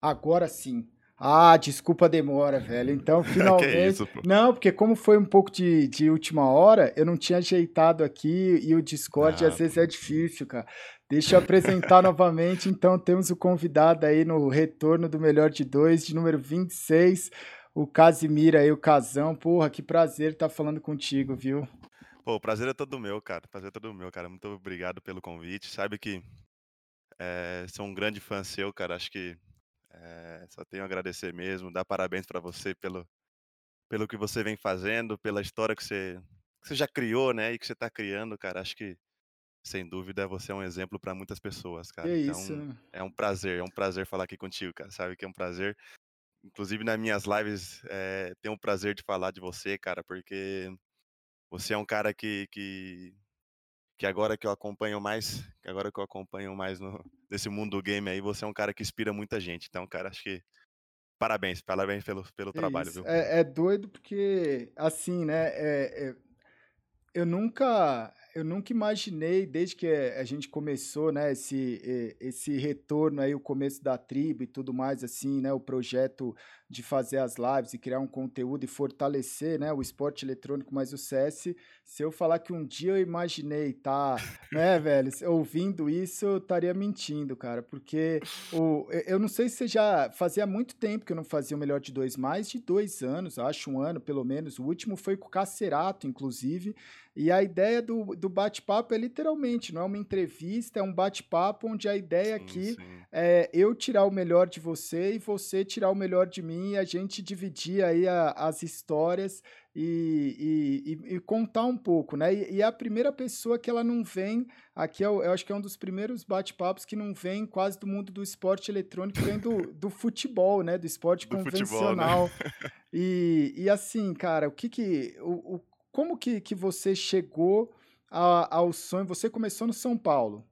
Agora sim. Ah, desculpa a demora, velho. Então, finalmente. isso, não, porque como foi um pouco de, de última hora, eu não tinha ajeitado aqui e o Discord ah, às vezes é difícil, cara. Deixa eu apresentar novamente. Então, temos o convidado aí no retorno do Melhor de Dois, de número 26, o Casimiro aí, o Casão. Porra, que prazer estar falando contigo, viu? Pô, o prazer é todo meu, cara. O prazer é todo meu, cara. Muito obrigado pelo convite. Sabe que é, sou um grande fã seu, cara. Acho que é, só tenho a agradecer mesmo, dar parabéns para você pelo, pelo que você vem fazendo, pela história que você, que você já criou, né? E que você está criando, cara. Acho que, sem dúvida, você é um exemplo para muitas pessoas, cara. Que então, isso. é um prazer, é um prazer falar aqui contigo, cara. Sabe que é um prazer. Inclusive, nas minhas lives, é, tenho o prazer de falar de você, cara, porque você é um cara que, que que agora que eu acompanho mais, que agora que eu acompanho mais no, nesse mundo do game aí, você é um cara que inspira muita gente. Então, cara, acho que parabéns, parabéns pelo, pelo trabalho, viu? É, é, doido porque, assim, né, é, é, eu nunca eu nunca imaginei, desde que a gente começou, né, esse, esse retorno aí, o começo da tribo e tudo mais, assim, né, o projeto de fazer as lives e criar um conteúdo e fortalecer, né, o esporte eletrônico mais o CS, se eu falar que um dia eu imaginei tá, né, velho, ouvindo isso, eu estaria mentindo, cara, porque o, eu não sei se você já fazia muito tempo que eu não fazia o Melhor de Dois, mais de dois anos, acho um ano pelo menos, o último foi com o Cacerato, inclusive, e a ideia do, do bate-papo é literalmente, não é uma entrevista, é um bate-papo onde a ideia sim, aqui sim. é eu tirar o melhor de você e você tirar o melhor de mim e a gente dividir aí a, as histórias e, e, e, contar um pouco, né? E, e, a primeira pessoa que ela não vem, aqui eu, eu acho que é um dos primeiros bate-papos que não vem quase do mundo do esporte eletrônico, vem do, do futebol, né? Do esporte do convencional. Futebol, né? e, e assim, cara, o que que. O, o como que, que você chegou a, ao sonho? Você começou no São Paulo.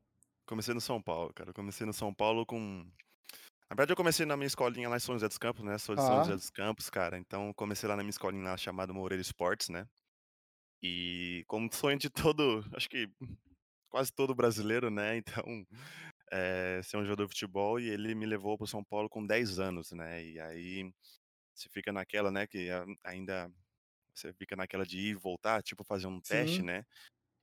Comecei no São Paulo, cara. comecei no São Paulo com. Na verdade, eu comecei na minha escolinha lá em São José dos Campos, né? Sou de São José dos Campos, cara. Então, comecei lá na minha escolinha lá chamada Moreira Esportes, né? E como sonho de todo, acho que quase todo brasileiro, né? Então, é, ser um jogador de futebol e ele me levou para São Paulo com 10 anos, né? E aí você fica naquela, né? Que ainda você fica naquela de ir e voltar, tipo fazer um teste, né?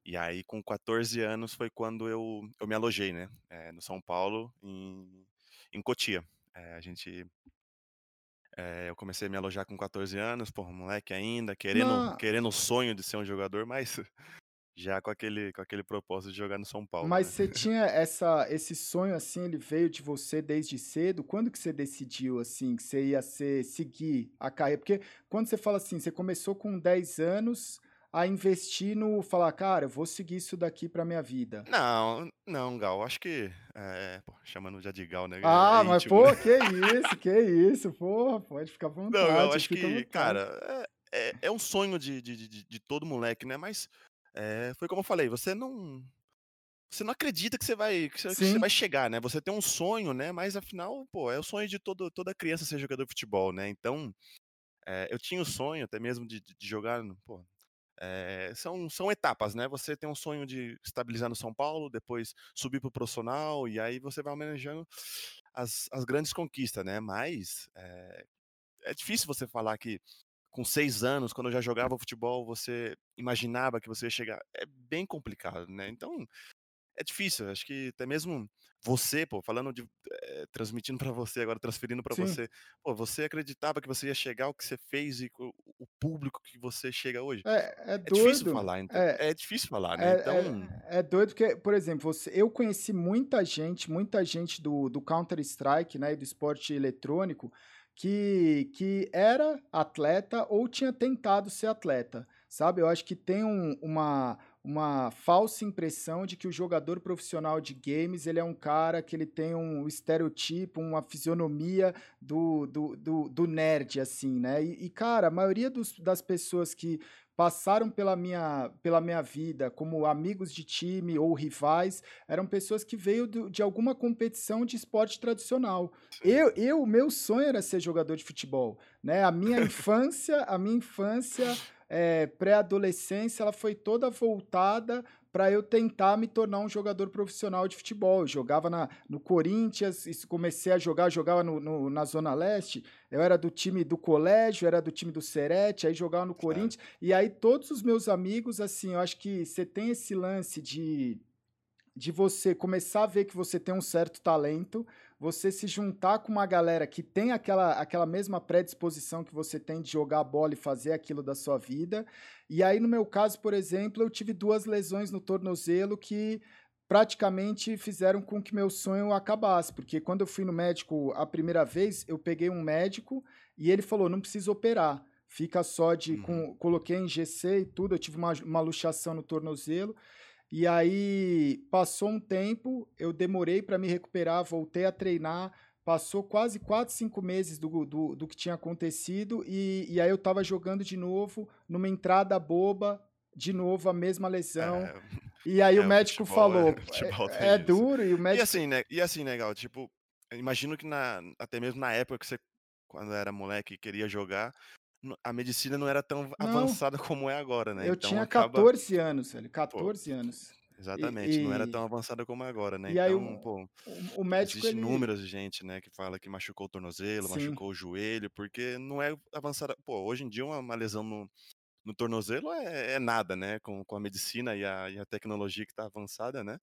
E aí, com 14 anos, foi quando eu, eu me alojei, né? É, no São Paulo, em, em Cotia. É, a gente. É, eu comecei a me alojar com 14 anos, porra, moleque ainda, querendo, querendo o sonho de ser um jogador, mas já com aquele, com aquele propósito de jogar no São Paulo. Mas né? você tinha essa, esse sonho assim, ele veio de você desde cedo? Quando que você decidiu assim que você ia ser, seguir a carreira? Porque quando você fala assim, você começou com 10 anos a investir no falar, cara, eu vou seguir isso daqui para minha vida. Não, não, Gal, acho que é, pô, chamando já de Gal, né? Ah, é mas pô, né? que isso, que isso, porra, pode ficar à vontade. Não, eu acho que, cara, é, é, é, um sonho de, de, de, de todo moleque, né? Mas é, foi como eu falei, você não. Você não acredita que você vai que você, que você vai chegar, né? Você tem um sonho, né? Mas afinal, pô, é o sonho de todo, toda criança ser jogador de futebol, né? Então, é, eu tinha o sonho até mesmo de, de jogar, pô, é, são, são etapas, né? Você tem um sonho de estabilizar no São Paulo, depois subir para o profissional, e aí você vai manejando as, as grandes conquistas, né? Mas é, é difícil você falar que com seis anos, quando eu já jogava futebol, você imaginava que você ia chegar. É bem complicado, né? Então, é difícil. Acho que até mesmo você, pô, falando de. É, transmitindo para você, agora transferindo para você. Pô, você acreditava que você ia chegar ao que você fez e o, o público que você chega hoje? É, é, é doido. difícil falar, então. É, é difícil falar, né? É, então. É, é, doido porque, por exemplo, você, eu conheci muita gente, muita gente do, do Counter-Strike, né, e do esporte eletrônico que, que era atleta ou tinha tentado ser atleta, sabe? Eu acho que tem um, uma, uma falsa impressão de que o jogador profissional de games ele é um cara que ele tem um estereotipo, uma fisionomia do, do, do, do nerd, assim, né? E, e cara, a maioria dos, das pessoas que passaram pela minha, pela minha vida como amigos de time ou rivais, eram pessoas que veio do, de alguma competição de esporte tradicional. Eu, eu, o meu sonho era ser jogador de futebol, né? A minha infância, a minha infância, é, pré-adolescência, ela foi toda voltada para eu tentar me tornar um jogador profissional de futebol. Eu jogava na, no Corinthians, comecei a jogar, jogava no, no, na Zona Leste. Eu era do time do colégio, era do time do Serete, aí jogava no Corinthians. E aí todos os meus amigos, assim, eu acho que você tem esse lance de de você começar a ver que você tem um certo talento, você se juntar com uma galera que tem aquela, aquela mesma predisposição que você tem de jogar bola e fazer aquilo da sua vida, e aí, no meu caso, por exemplo, eu tive duas lesões no tornozelo que praticamente fizeram com que meu sonho acabasse, porque quando eu fui no médico a primeira vez, eu peguei um médico e ele falou: não precisa operar, fica só de. Uhum. Com, coloquei em GC e tudo, eu tive uma, uma luxação no tornozelo. E aí passou um tempo, eu demorei para me recuperar, voltei a treinar, Passou quase 4, 5 meses do, do, do que tinha acontecido e, e aí eu tava jogando de novo, numa entrada boba, de novo a mesma lesão. É, e aí é, o médico futebol, falou, é, é, é duro e o médico... E assim, né, e assim, legal, tipo, imagino que na, até mesmo na época que você, quando era moleque queria jogar, a medicina não era tão não, avançada como é agora, né? Eu então, tinha acaba... 14 anos, velho, 14 Pô, anos. Exatamente, e, não era tão avançada como é agora, né? E então, aí o, pô, o médico. Existem ele... números de gente, né, que fala que machucou o tornozelo, Sim. machucou o joelho, porque não é avançada. Pô, hoje em dia uma, uma lesão no, no tornozelo é, é, nada, né? Com, com a medicina e a, e a tecnologia que está avançada, né?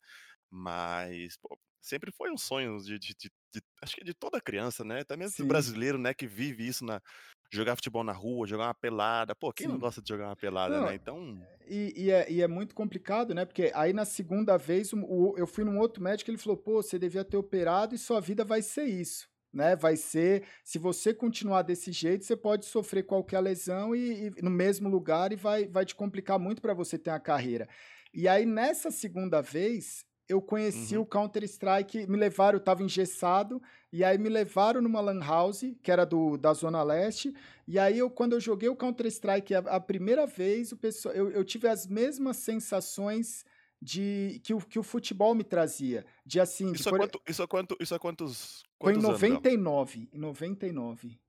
Mas, pô, sempre foi um sonho de, de, de, de, acho que de toda criança, né? Até mesmo brasileiro, né, que vive isso na, jogar futebol na rua, jogar uma pelada. Pô, quem Sim. não gosta de jogar uma pelada, não, né? Então. E, e, é, e, é, muito complicado, né? Porque aí na segunda vez o, eu fui num outro médico ele falou: pô, você devia ter operado e sua vida vai ser isso. Né, vai ser, se você continuar desse jeito, você pode sofrer qualquer lesão e, e no mesmo lugar e vai, vai te complicar muito para você ter uma carreira. E aí, nessa segunda vez, eu conheci uhum. o Counter-Strike, me levaram, eu tava engessado, e aí me levaram numa lan house, que era do, da Zona Leste, e aí eu, quando eu joguei o Counter-Strike a, a, primeira vez, o pessoal, eu, eu tive as mesmas sensações de que o, que o futebol me trazia. De assim. Isso, de, é, quanto, isso, é, quanto, isso é quantos. Foi em 99. Anos, em 99.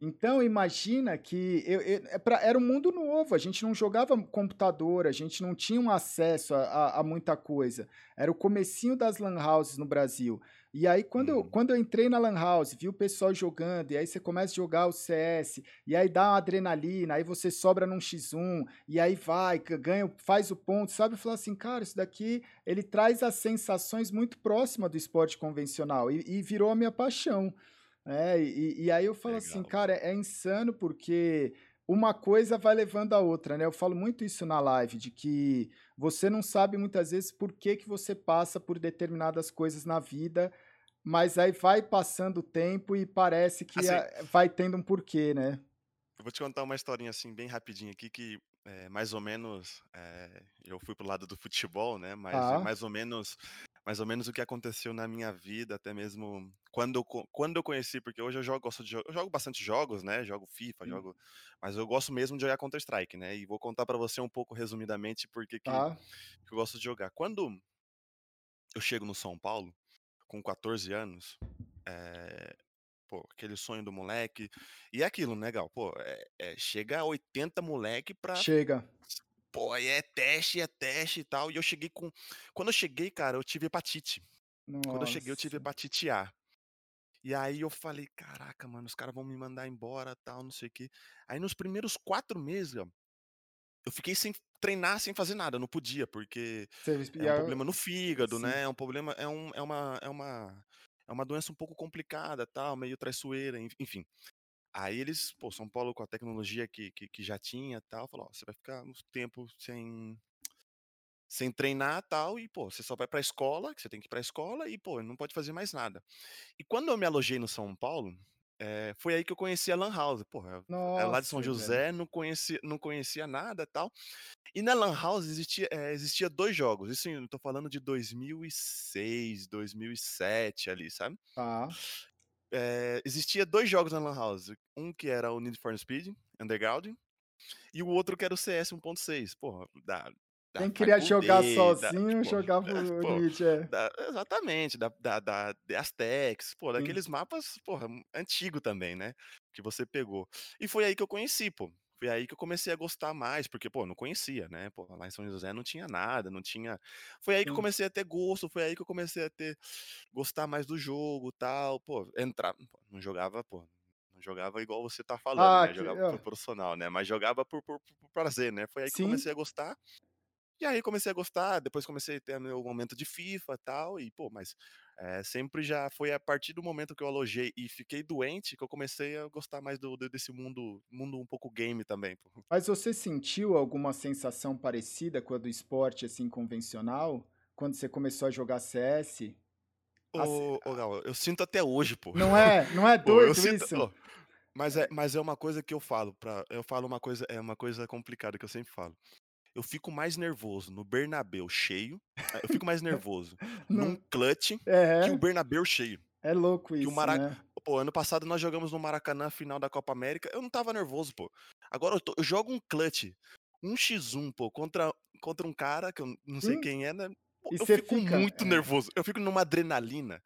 Então, imagina que eu, eu, é era um mundo novo, a gente não jogava computador, a gente não tinha um acesso a, a, a, muita coisa. Era o comecinho das lan houses no Brasil. E aí, quando, eu, uhum. quando eu entrei na lan house, vi o pessoal jogando, e aí você começa a jogar o CS, e aí dá uma adrenalina, aí você sobra num X1, e aí vai, ganha, faz o ponto, sabe? Eu falo assim, cara, isso daqui, ele traz as sensações muito próximas do esporte convencional, e, e virou a minha paixão. É, e, e aí eu falo assim, Legal. assim, cara, é insano porque uma coisa vai levando a outra, né? Eu falo muito isso na live, de que você não sabe muitas vezes por que, que você passa por determinadas coisas na vida, mas aí vai passando o tempo e parece que assim, a, vai tendo um porquê, né? Eu vou te contar uma historinha assim, bem rapidinho aqui, que é, mais ou menos é, eu fui pro lado do futebol, né? Mas ah. mais ou menos mais ou menos o que aconteceu na minha vida, até mesmo quando eu, quando eu conheci, porque hoje eu jogo, gosto de, eu jogo bastante jogos, né? Jogo FIFA, Sim. jogo, mas eu gosto mesmo de jogar Counter Strike, né? E vou contar para você um pouco resumidamente porque que, ah. que eu gosto de jogar. Quando eu chego no São Paulo com 14 anos, é, pô, aquele sonho do moleque. E é aquilo, né, Gal? Pô, é, é, chega a 80 moleque pra. Chega pô, é teste, é teste e tal. E eu cheguei com. Quando eu cheguei, cara, eu tive hepatite. Nossa. Quando eu cheguei, eu tive hepatite A. E aí eu falei, caraca, mano, os caras vão me mandar embora, tal, não sei o quê. Aí nos primeiros quatro meses, eu fiquei sem treinar, sem fazer nada, não podia, porque é um problema no fígado, Sim. né? É um problema, é, um, é, uma, é, uma, é uma doença um pouco complicada, tal, meio traiçoeira, enfim. Aí eles, pô, São Paulo com a tecnologia que, que, que já tinha tal, falou, ó, você vai ficar um tempo sem sem treinar tal, e pô, você só vai pra escola, que você tem que ir pra escola, e pô, não pode fazer mais nada. E quando eu me alojei no São Paulo, é, foi aí que eu conheci a Lan House. Porra, Nossa, lá de São José, velho. não conhecia, não conhecia nada tal. E na Lan House existia, é, existia dois jogos. Isso eu tô falando de 2006, 2007 ali, sabe? Tá é, existia dois jogos na Lan House. Um que era o Need for Speed Underground e o outro que era o CS 1.6. Porra, da, da Quem queria jogar sozinho, da, tipo, jogava o pô, Need, é. Da, exatamente, da, da, da Aztecs, pô, daqueles Sim. mapas, porra, antigo também, né? Que você pegou. E foi aí que eu conheci, pô. Foi aí que eu comecei a gostar mais, porque, pô, não conhecia, né? Pô, lá em São José não tinha nada, não tinha. Foi aí que eu comecei a ter gosto, foi aí que eu comecei a ter gostar mais do jogo, tal, pô, entrar, pô, não jogava, pô, não jogava igual você tá falando, Ah, né? que Jogava por ó, profissional, né? Mas jogava por, por, por prazer, né? Foi aí que eu sim. comecei a gostar. E aí comecei a gostar, depois comecei a ter meu momento de FIFA e tal, e pô, mas eh, sempre já foi a partir do momento que eu alojei e fiquei doente que eu comecei a gostar mais do, desse mundo, mundo um pouco game também, pô. Mas você sentiu alguma sensação parecida com a do esporte, assim, convencional? Quando você começou a jogar CS? Gal, eu sinto até hoje, pô. não é não é Pô, doido sinto, isso? mas é, mas é uma coisa que eu falo, pra, eu falo uma coisa, é uma coisa complicada que eu sempre falo. Eu fico mais nervoso no Bernabéu cheio, eh, eu fico mais nervoso num clutch que o é, Bernabéu cheio. é louco isso, Mara né. pô, ano passado nós jogamos no Maracanã, final da Copa América, eu não estava nervoso, pô. Agora eu tô eu jogo um clutch, um x 1 pô, contra contra um cara que eu não sei Sim, quem é, né, pô, eu fico fica muito nervoso, eu fico numa adrenalina,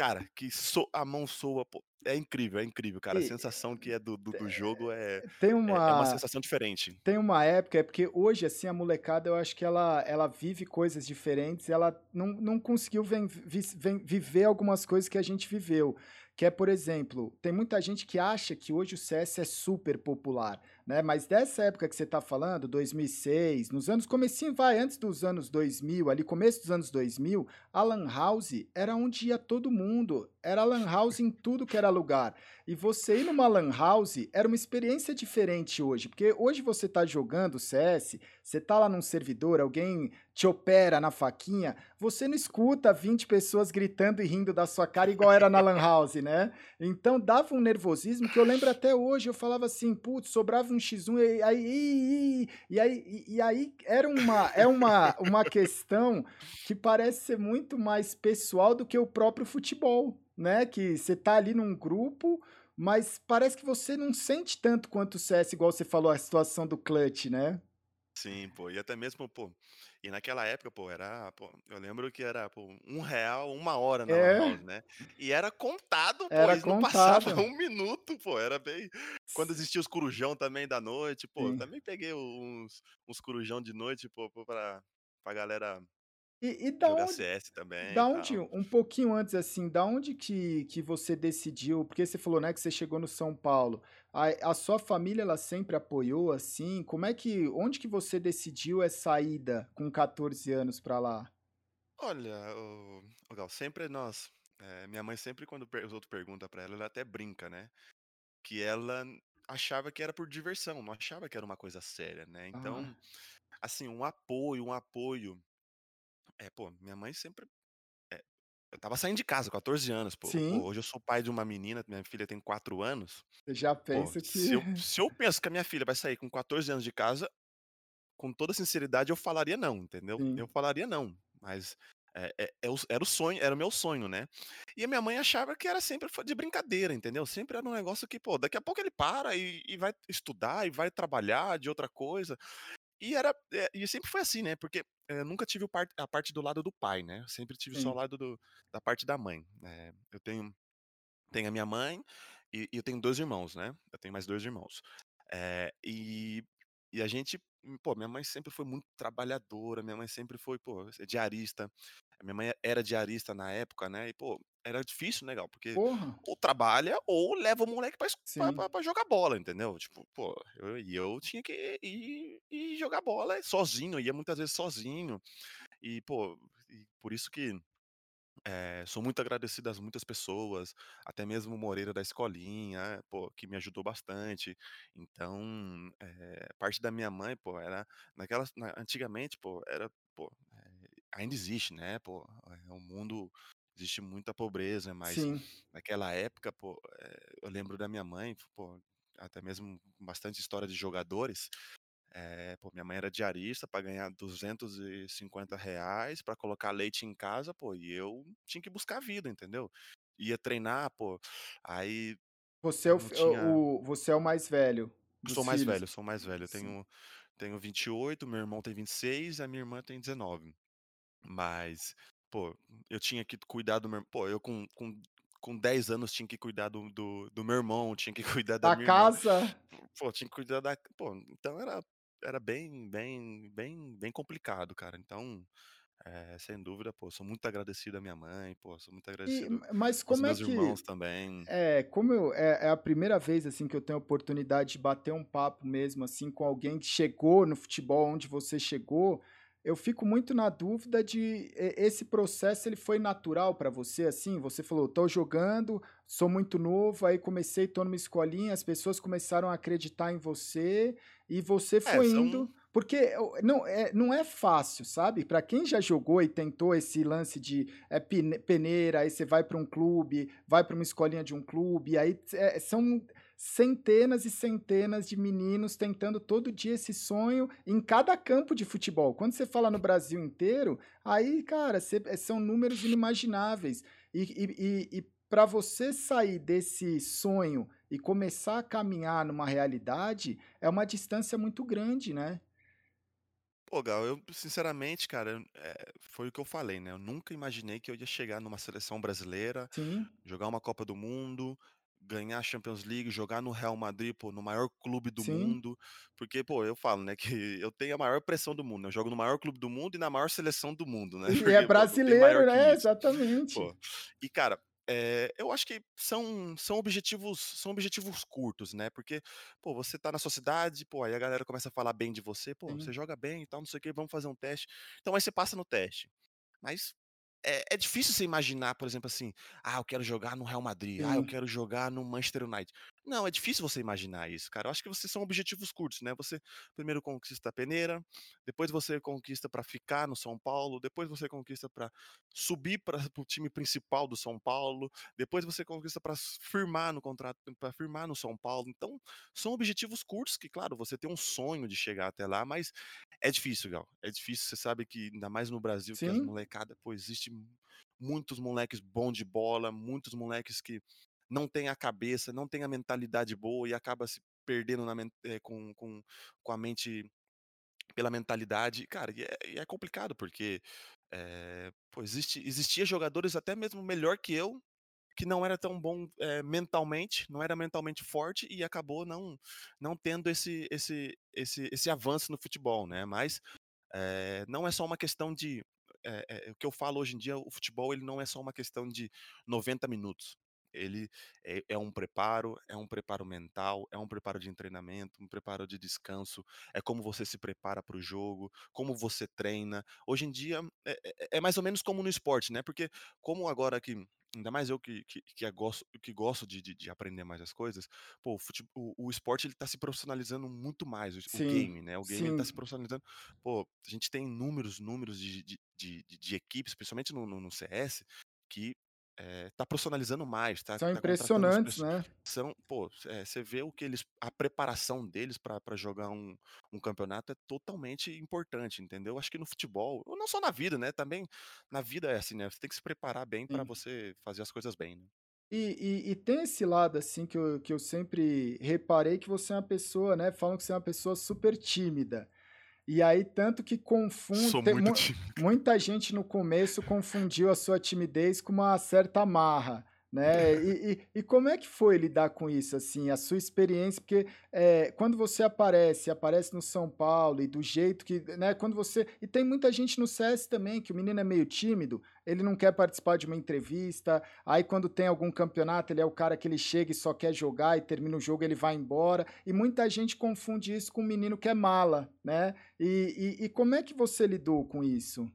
cara, que so a mão soa, pô, é incrível, é incrível, cara, a e sensação que é do do do jogo é tem é é uma uma sensação diferente. Tem uma época, é porque hoje, assim, a molecada eu acho que ela ela vive coisas diferentes, ela não não conseguiu vis ven viver algumas coisas que a gente viveu, que é, por exemplo, tem muita gente que acha que hoje o CS é super popular, né, mas dessa época que você está falando, 2006, nos anos comecinho vai, antes dos anos 2000, ali começo dos anos 2000, a lan house era onde ia todo mundo, era lan house em tudo que era lugar. E você ir numa lan house era uma experiência diferente hoje, porque hoje você tá jogando CS, você tá lá num servidor, alguém te opera na faquinha, você não escuta 20 pessoas gritando e rindo da sua cara igual era na lan house, né? Então dava um nervosismo que eu lembro até hoje, eu falava assim, putz, sobrava um X1 e aí e, e aí e, e aí era uma é uma uma questão que parece ser muito mais pessoal do que o próprio futebol, né? Que você tá ali num grupo mas parece que você não sente tanto quanto o CS, igual você falou, a situação do clutch, né? Sim, pô, e até mesmo, pô, e naquela época, pô, era, pô, eu lembro que era, pô, um real uma hora na É, house, né, e era contado, pô, era e não passava contado. um minuto, pô, era bem quando existia os corujão também da noite, pô, Sim. também peguei uns uns corujão de noite, pô, pô, pra pra galera E e da jogar onde CS também da onde tal. um pouquinho antes, assim, da onde que que você decidiu porque você falou, né, que você chegou no São Paulo. A a sua família, ela sempre apoiou, assim? Como é que onde que você decidiu essa ida com 14 anos pra lá? Olha, ô ô Gal, sempre nós eh, minha mãe sempre quando per os outros pergunta pra ela, ela até brinca, né, que ela achava que era por diversão, não achava que era uma coisa séria, né, Ah, então Assim, um apoio um apoio é, pô, minha mãe sempre eh, eu estava saindo de casa, 14 anos, pô. Pô, sim, hoje eu sou pai de uma menina, minha filha tem 4 anos. você já Pô, pensa que se eu se eu penso que a minha filha vai sair com 14 anos de casa, com toda sinceridade eu falaria não, entendeu. Eu sim. falaria não, mas é é é era o sonho era o meu sonho, né. E a minha mãe achava que era sempre de brincadeira, entendeu. Sempre era um negócio que, pô, daqui a pouco ele para e e vai estudar e vai trabalhar de outra coisa. E era eh, e sempre foi assim, né, porque, eh, nunca tive a parte do lado do pai, né, sempre tive só o Sim. lado do da parte da mãe. Eh, eu tenho tenho a minha mãe e e eu tenho 2 irmãos, né, eu tenho mais 2 irmãos. Eh, e e a gente hum, pô, minha mãe sempre foi muito trabalhadora, minha mãe sempre foi, pô, diarista. Minha mãe era diarista na época, né, e pô, era difícil, né, Gal, porque Porra, ou trabalha ou leva o moleque pra pra pra jogar bola, entendeu. Tipo, pô, eu e eu tinha que ir ir jogar bola sozinho, ia muitas vezes sozinho. E, pô, e por isso que eh, sou muito agradecido às muitas pessoas, até mesmo o Moreira da escolinha, pô, que me ajudou bastante. Então, eh, parte da minha mãe, pô, era naquelas na antigamente, pô, era, pô, eh, ainda existe, né, pô, eh, o mundo existe muita pobreza, mas Sim. naquela época, pô, eh, eu lembro da minha mãe, pô, até mesmo bastante história de jogadores, eh, pô, minha mãe era diarista para ganhar R$250 para colocar leite em casa, pô, e eu tinha que buscar a vida, entendeu. Ia treinar, pô, aí Você é o tinha o você é o mais velho sou mais filhos? velho, sou mais velho, eu Sim. tenho tenho 28, meu irmão tem 26, a minha irmã tem 19. Mas, pô, eu tinha que cuidar do meu pô, eu com com com 10 anos tinha que cuidar do do do meu irmão, tinha que cuidar da Da minha irmã. casa. Pô, tinha que cuidar da pô, então era era bem bem bem bem complicado, cara. Então, eh, sem dúvida, pô, sou muito agradecido à minha mãe, pô, sou muito E agradecido mas aos como é meus que irmãos também. É, como eu é é a primeira vez, assim, que eu tenho a oportunidade de bater um papo mesmo, assim, com alguém que chegou no futebol onde você chegou, eu fico muito na dúvida de esse processo ele foi natural para você, assim? Você falou: "Tô jogando, sou muito novo, aí comecei, tô numa escolinha, as pessoas começaram a acreditar em você, e você É, foi são indo" porque não é não é fácil, sabe? Para quem já jogou e tentou esse lance de, pine peneira, aí você vai para um clube, vai para uma escolinha de um clube, aí eh, são centenas e centenas de meninos tentando todo dia esse sonho em cada campo de futebol. Quando você fala no Brasil inteiro, aí, cara, você eh, são números inimagináveis. E e e e pra você sair desse sonho e começar a caminhar numa realidade, é uma distância muito grande, né? Pô, Gal, eu sinceramente, cara, eh, foi o que eu falei, né, eu nunca imaginei que eu ia chegar numa seleção brasileira, Sim, jogar uma Copa do Mundo, ganhar a Champions League, jogar no Real Madrid, pô, no maior clube do sim. mundo, porque, pô, eu falo, né, que eu tenho a maior pressão do mundo, né, eu jogo no maior clube do mundo e na maior seleção do mundo, né, E é porque, pô, não tem brasileiro, que né? Exatamente. Pô, e cara, eh, eu acho que são são objetivos são objetivos curtos, né, porque, pô, você tá na sua cidade, pô, aí a galera começa a falar bem de você, "Pô, você Sim, joga bem e tal, não sei o quê, vamos fazer um teste". Então aí você passa no teste. Mas é é difícil você imaginar, por exemplo, assim: "Ah, eu quero jogar no Real Madrid. Ah, eu quero jogar no Manchester United". Não, é difícil você imaginar isso, cara. Eu acho que vocês são objetivos curtos, né. Você primeiro conquista a peneira, depois você conquista para ficar no São Paulo, depois você conquista para subir para o time principal do São Paulo, depois você conquista para firmar no contrato para firmar no São Paulo. Então, são objetivos curtos que, claro, você tem um sonho de chegar até lá, mas é difícil, Gal. É difícil, você sabe que ainda mais no Brasil que as sim, molecada, pô, existe mu- muitos moleques bons de bola, muitos moleques que não têm a cabeça, não têm a mentalidade boa e acaba se perdendo na eh, com com com a mente pela mentalidade. Cara, e é e é complicado porque, eh, pô, existe existia jogadores até mesmo melhor que eu, que não era tão bom, eh, mentalmente, não era mentalmente forte e acabou não não tendo esse esse esse esse avanço no futebol, né, mas eh, não é só uma questão de o que eu falo hoje em dia, o futebol ele não é só uma questão de 90 minutos. Ele é é um preparo, é um preparo mental, é um preparo de treinamento, um preparo de descanso, é como você se prepara para o jogo, como você treina. Hoje em dia é é é mais ou menos como no esporte, né, porque como agora que ainda mais eu que que que a gosto que gosto de de de aprender mais as coisas, pô, o fute o o esporte ele tá se profissionalizando muito mais, o o sim, game, né, o game ele tá se profissionalizando Pô, a gente tem números, números de de de de de equipes, principalmente no no no CS, que, eh, tá profissionalizando mais, tá São tá impressionantes, né? são pô, eh, você vê o que eles a preparação deles pra jogar um um campeonato é totalmente importante, entendeu. Acho que no futebol, ou não só na vida, né, também na vida é assim, né, você tem que se preparar bem Sim. você fazer as coisas bem, né. E e e tem esse lado, assim, que eu que eu sempre reparei que você é uma pessoa, né, falam que você é uma pessoa super tímida. E aí tanto que confunde Sou muito mu tímido. muita gente no começo confundiu a sua timidez com uma certa marra, né. E e e como é que foi lidar com isso, assim, a sua experiência? Porque, eh, quando você aparece, aparece no São Paulo e do jeito que, né, quando você e tem muita gente no CS também que o menino é meio tímido, ele não quer participar de uma entrevista, aí quando tem algum campeonato ele é o cara que ele chega e só quer jogar e termina o jogo ele vai embora, e muita gente confunde isso com um menino que é mala, né. E e e como é que você lidou com isso?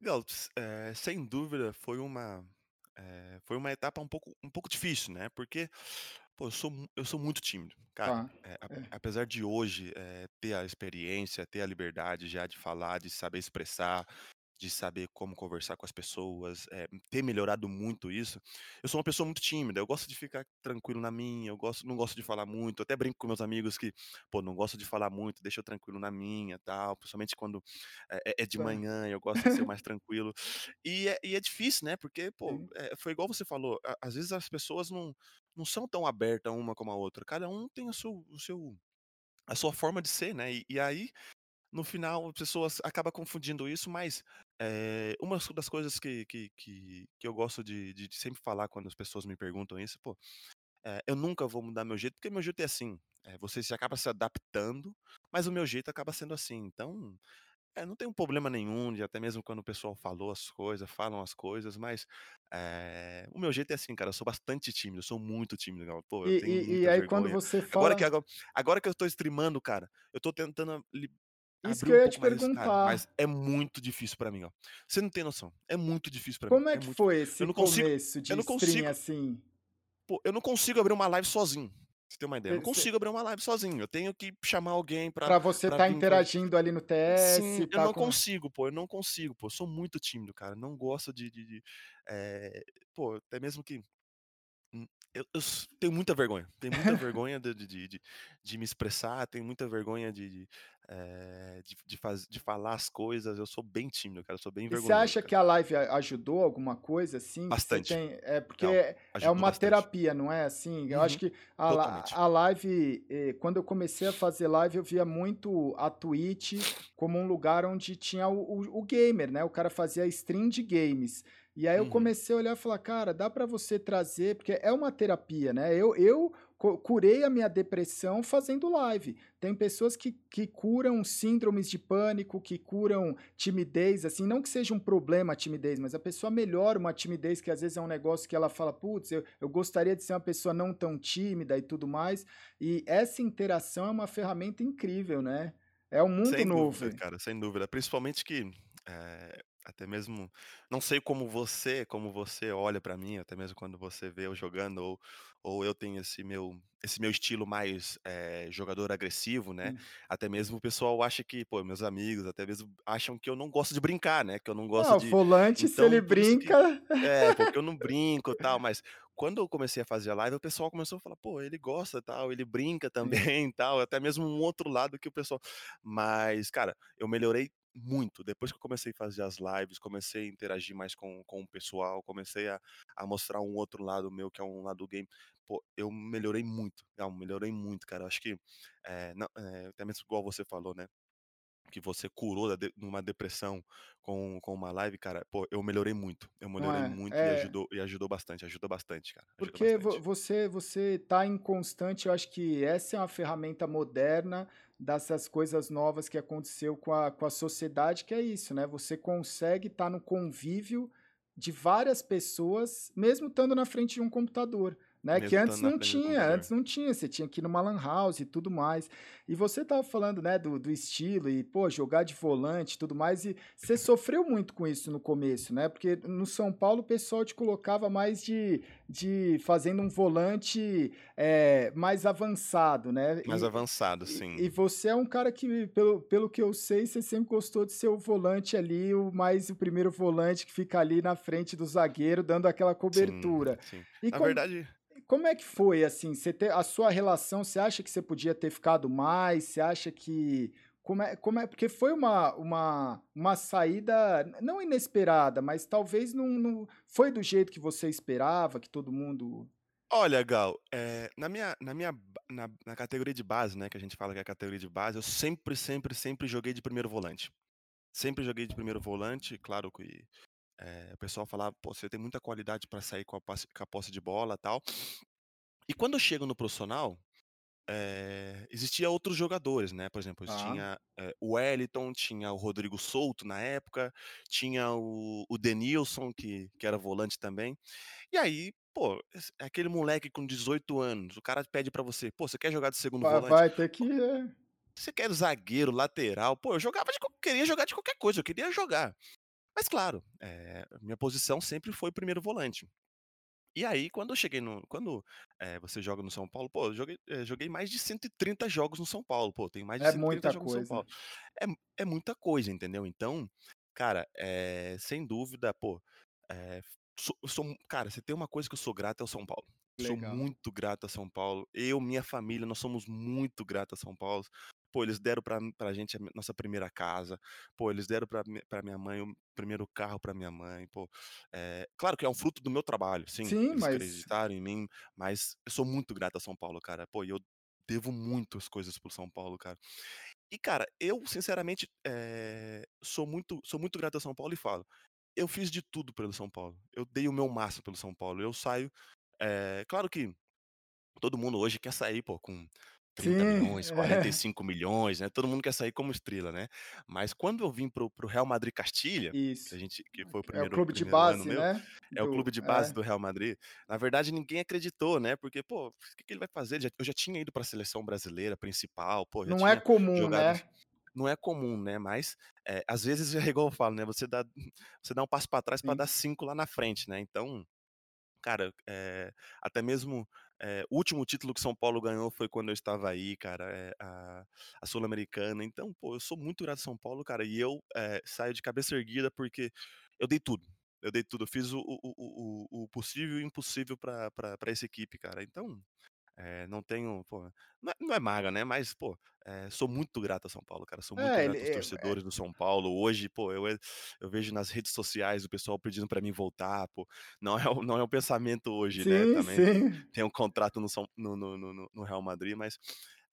S eh, sem dúvida foi uma, eh, foi uma etapa um pouco um pouco difícil, né, porque, pô, eu sou eu sou muito tímido. Cara, Tá. eh, a É, apesar de hoje, eh, ter a experiência, ter a liberdade já de falar, de saber expressar, de saber como conversar com as pessoas, eh, ter melhorado muito isso, eu sou uma pessoa muito tímida, eu gosto de ficar tranquilo na minha, eu gosto não gosto de falar muito, eu até brinco com meus amigos que, pô, não gosto de falar muito, deixa eu tranquilo na minha, tal, principalmente quando é é é de manhã, eu gosto de ser mais tranquilo. E é e é difícil, né, porque, pô, eh, foi igual você falou, a às vezes as pessoas não não são tão abertas uma como a outra, cada um tem o seu o seu a sua forma de ser, né, e e aí no final, as pessoas acaba confundindo isso, mas, eh, uma das coisas que que que que eu gosto de de sempre falar quando as pessoas me perguntam isso, pô, eh, eu nunca vou mudar meu jeito, porque meu jeito é assim, eh, você se acaba se adaptando, mas o meu jeito acaba sendo assim. Então, eh, não tem um problema nenhum de até mesmo quando o pessoal falou as coisas, falam as coisas, mas, eh, o meu jeito é assim, cara, eu sou bastante tímido, eu sou muito tímido, pô, E e e aí quando vergonha. você Agora que fala ago agora que eu tô streamando, cara, eu tô tentando Isso que eu um ia te mais isso, cara, mas perguntar. é muito difícil pra mim, ó. Você não tem noção, é muito difícil pra mim, Como é é que muito foi eu esse não consigo começo eu de não stream, consigo assim? pô, eu não consigo abrir uma live sozinho, pra você ter uma ideia, eu não consigo abrir uma live sozinho, eu tenho que chamar alguém pra Pra você pra estar fazer interagindo ali no TS, sim, eu estar não com consigo, pô, eu não consigo, pô, eu sou muito tímido, cara, não gosto de de de, eh, pô, até mesmo que hum, eu eu tenho muita vergonha, tenho muita vergonha de de de de de me expressar, tenho muita vergonha de de, eh, de de faz de falar as coisas, eu sou bem tímido, cara, eu sou bem E você vergonhoso, acha cara. que a live ajudou alguma coisa, assim, Bastante. tem é porque Não, é ajudou uma bastante. terapia, não é, assim? Eu acho Uhum, que a totalmente. a live, eh, quando eu comecei a fazer live, eu via muito a Twitch como um lugar onde tinha o o o gamer, né, o cara fazia stream de games. E aí eu Uhum. comecei a olhar e falar: "Cara, dá pra você trazer" porque é uma terapia, né, eu eu curei a minha depressão fazendo live. Tem pessoas que que curam síndromes de pânico, que curam timidez, assim, não que seja um problema a timidez, mas a pessoa melhora uma timidez que às vezes é um negócio que ela fala: "Putz, eu eu gostaria de ser uma pessoa não tão tímida e tudo mais", e essa interação é uma ferramenta incrível, né. É um mundo Sem novo. dúvida, cara, sem dúvida, principalmente que, eh, até mesmo não sei como você como você olha pra mim, até mesmo quando você vê eu jogando ou ou eu tenho esse meu esse meu estilo mais, eh, jogador agressivo, né, Sim. até mesmo o pessoal acha que pô, meus amigos até mesmo acham que eu não gosto de brincar, né, que eu não gosto o de volante se ele então isso que brinca é, porque eu não brinco, tal, mas quando eu comecei a fazer a live, o pessoal começou a falar: "Pô, ele gosta, tal, ele brinca também, tal", até mesmo um outro lado que o pessoal mas, cara, eu melhorei muito, depois que eu comecei a fazer as lives, comecei a interagir mais com com o pessoal, comecei a a mostrar um outro lado meu, que é um lado game, pô, eu melhorei muito, não, melhorei muito, cara, acho que, eh, não eh, até mesmo igual você falou, né, que você curou numa depressão com com uma live, cara, pô, eu melhorei muito, eu melhorei é? muito e É. ajudou e ajudou bastante, ajuda bastante, cara, ajuda Porque bastante. você você tá em constante eu acho que essa é uma ferramenta moderna dessas coisas novas que aconteceu com a com a sociedade, que é isso, né, você consegue estar no convívio de várias pessoas, mesmo estando na frente de um computador, né, que Mesmo antes estando na não tinha, antes não tinha, você tinha que ir numa lan house e tudo mais. E você estava falando, né, do do estilo e, pô, jogar de volante e tudo mais, e você sofreu muito com isso no começo, né, porque no São Paulo o pessoal te colocava mais de de fazendo um volante, eh, mais avançado, né, Mais e avançado, e sim. e você é um cara que pelo pelo que eu sei, você sempre gostou de ser o volante ali, o mais o primeiro volante que fica ali na frente do zagueiro dando aquela Sim, cobertura. sim. E Na como verdade como é que foi, assim, você a sua relação, você acha que você podia ter ficado mais, você acha que como é como é porque foi uma uma uma saída não inesperada, mas talvez não não foi do jeito que você esperava, que todo mundo Olha, Gal, eh, na minha na minha na na categoria de base, né, que a gente fala que é a categoria de base, eu sempre, sempre, sempre joguei de primeiro volante. Sempre joguei de primeiro volante, claro que, eh, o pessoal falava: "Pô, você tem muita qualidade pra sair com a com a posse de bola, tal". E quando eu chego no profissional, eh, existia outros jogadores, né, por exemplo, Tá. tinha, eh, o Wellington, tinha o Rodrigo Souto na época, tinha o o Denilson que que era volante também. E aí, pô, aquele moleque com 18 anos, o cara pede pra você: "Pô, você quer jogar de segundo Va volante?" vai ter que é. Você quer zagueiro, lateral, pô, eu jogava de queria jogar de qualquer coisa, eu queria jogar. Mas claro, eh, minha posição sempre foi primeiro volante. E aí quando eu cheguei no quando, eh, você joga no São Paulo, pô, eu joguei eh, joguei mais de 130 jogos no São Paulo, pô, tenho mais de É 130 muita jogos no São coisa. Paulo. É é muita coisa, entendeu? Então, cara, eh, sem dúvida, pô, sou eu sou cara, se tem uma coisa que eu sou grato é o São Paulo. Sou Legal. muito grato a São Paulo. Eu, minha família, nós somos muito grato a São Paulo. Pô, eles deram pra pra gente a nossa primeira casa, pô, eles deram pra pra minha mãe o primeiro carro pra minha mãe, pô, eh, claro que é um fruto do meu trabalho, sim, Sim, eles mas acreditaram em mim, mas eu sou muito grato a São Paulo, cara. Pô, e eu devo muitas coisas para o São Paulo, cara. E cara, eu sinceramente, eh, sou muito sou muito grato ao São Paulo e falo, eu fiz de tudo pelo São Paulo, eu dei o meu máximo pelo São Paulo, eu saio, eh, claro que todo mundo hoje quer sair, pô, com trinta Sim, milhões, quarenta e é. cinco milhões, né, todo mundo quer sair como estrela, né. Mas quando eu vim para o para o Real Madrid Castilha, que a gente que foi o É o primeiro clube de primeiro base, meu, né, é o do clube de base é. do Real Madrid, na verdade ninguém acreditou, né, porque, pô, que que ele vai fazer? Eu já tinha ido para a seleção brasileira principal, pô, Não é comum, jogado né. não é comum, né, mas, eh, às vezes é igual eu falo, né, você dá você dá um passo para trás para dar. 5 lá na frente, né, então, cara, eh, até mesmo, eh, o último título que São Paulo ganhou foi quando eu estava aí, cara, eh, a a Sul-Americana, então, pô, eu sou muito grato a São Paulo, cara, e eu, eh, saio de cabeça erguida, porque eu dei tudo, eu dei tudo, eu fiz o o o o possível e o impossível pra essa equipe, cara, então, eh, não tenho, pô, não é não é mágoa, né, mas, pô, eh, sou muito grato a São Paulo, cara, sou muito É, ele grato aos é é. torcedores do São Paulo, hoje, pô, eu e eu vejo nas redes sociais o pessoal pedindo pra mim voltar, pô, não é o não é o pensamento hoje, né, Sim, também sim. tenho um contrato no São no no no no Real Madrid, mas,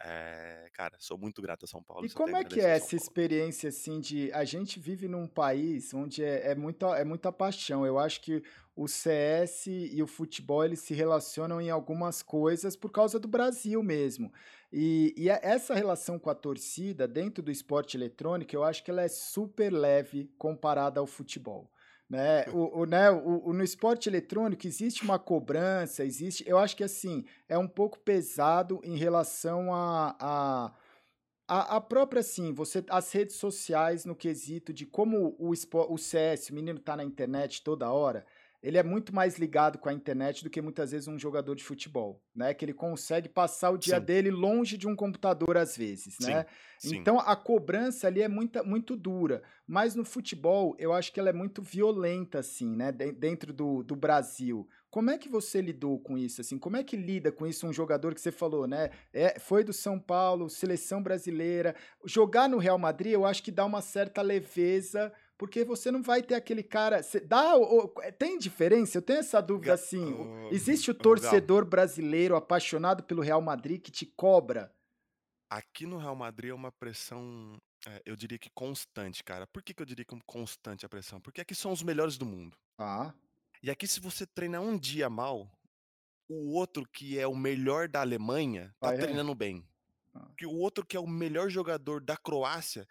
eh, cara, sou muito grato a São Paulo, E como é que é essa experiência, assim, de a gente vive num país onde é é muita é muita paixão, eu acho que o CS e o futebol eles se relacionam em algumas coisas por causa do Brasil mesmo. E e e essa relação com a torcida dentro do esporte eletrônico, eu acho que ela é super leve comparada ao futebol, né, o o né, o o no esporte eletrônico existe uma cobrança, existe eu acho que, assim, é um pouco pesado em relação a a a a própria, assim, você as redes sociais no quesito de como o o CS, o menino tá na internet toda hora, ele é muito mais ligado com a internet do que muitas vezes um jogador de futebol, né, que ele consegue passar o dia Sim. dele longe de um computador às vezes, né. Sim. Então a cobrança ali é muita muito dura, mas no futebol eu acho que ela é muito violenta, assim, né, den dentro do do Brasil. Como é que você lidou com isso, assim, como é que lida com isso um jogador que você falou, né, eh, foi do São Paulo, seleção brasileira, jogar no Real Madrid eu acho que dá uma certa leveza, porque você não vai ter aquele cara dá o o tem diferença? Eu tenho essa dúvida, assim, o ô existe o Gal torcedor brasileiro apaixonado pelo Real Madrid que te cobra? Aqui no Real Madrid é uma pressão, eh, eu diria que constante, cara. Por que que eu diria que constante a pressão? Porque aqui são os melhores do mundo. Ah. E aqui se você treina um dia mal, o outro que é o melhor da Alemanha, tá Ah, é? treinando bem. Ah. Que o outro que é o melhor jogador da Croácia,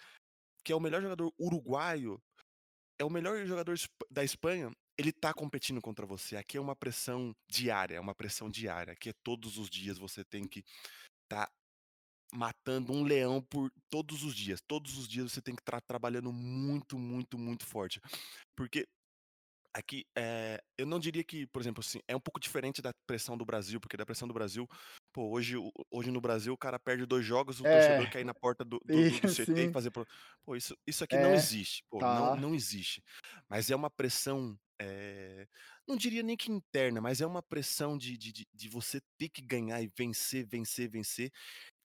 que é o melhor jogador uruguaio, é o melhor jogador da Espanha, ele tá competindo contra você. Aqui é uma pressão diária, é uma pressão diária, aqui é todos os dias você tem que tá matando um leão por todos os dias, todos os dias você tem que estar trabalhando muito, muito, muito forte. Porque aqui, eh, eu não diria que, por exemplo, assim, é um pouco diferente da pressão do Brasil, porque da pressão do Brasil, pô, hoje hoje no Brasil o cara perde 2 jogos, o torcedor É, quer ir na porta do do do do CT e fazer pro pô, isso isso aqui não É, existe, pô, não tá. não existe. Mas é uma pressão, eh, não diria nem que interna, mas é uma pressão de de de de você ter que ganhar e vencer, vencer, vencer,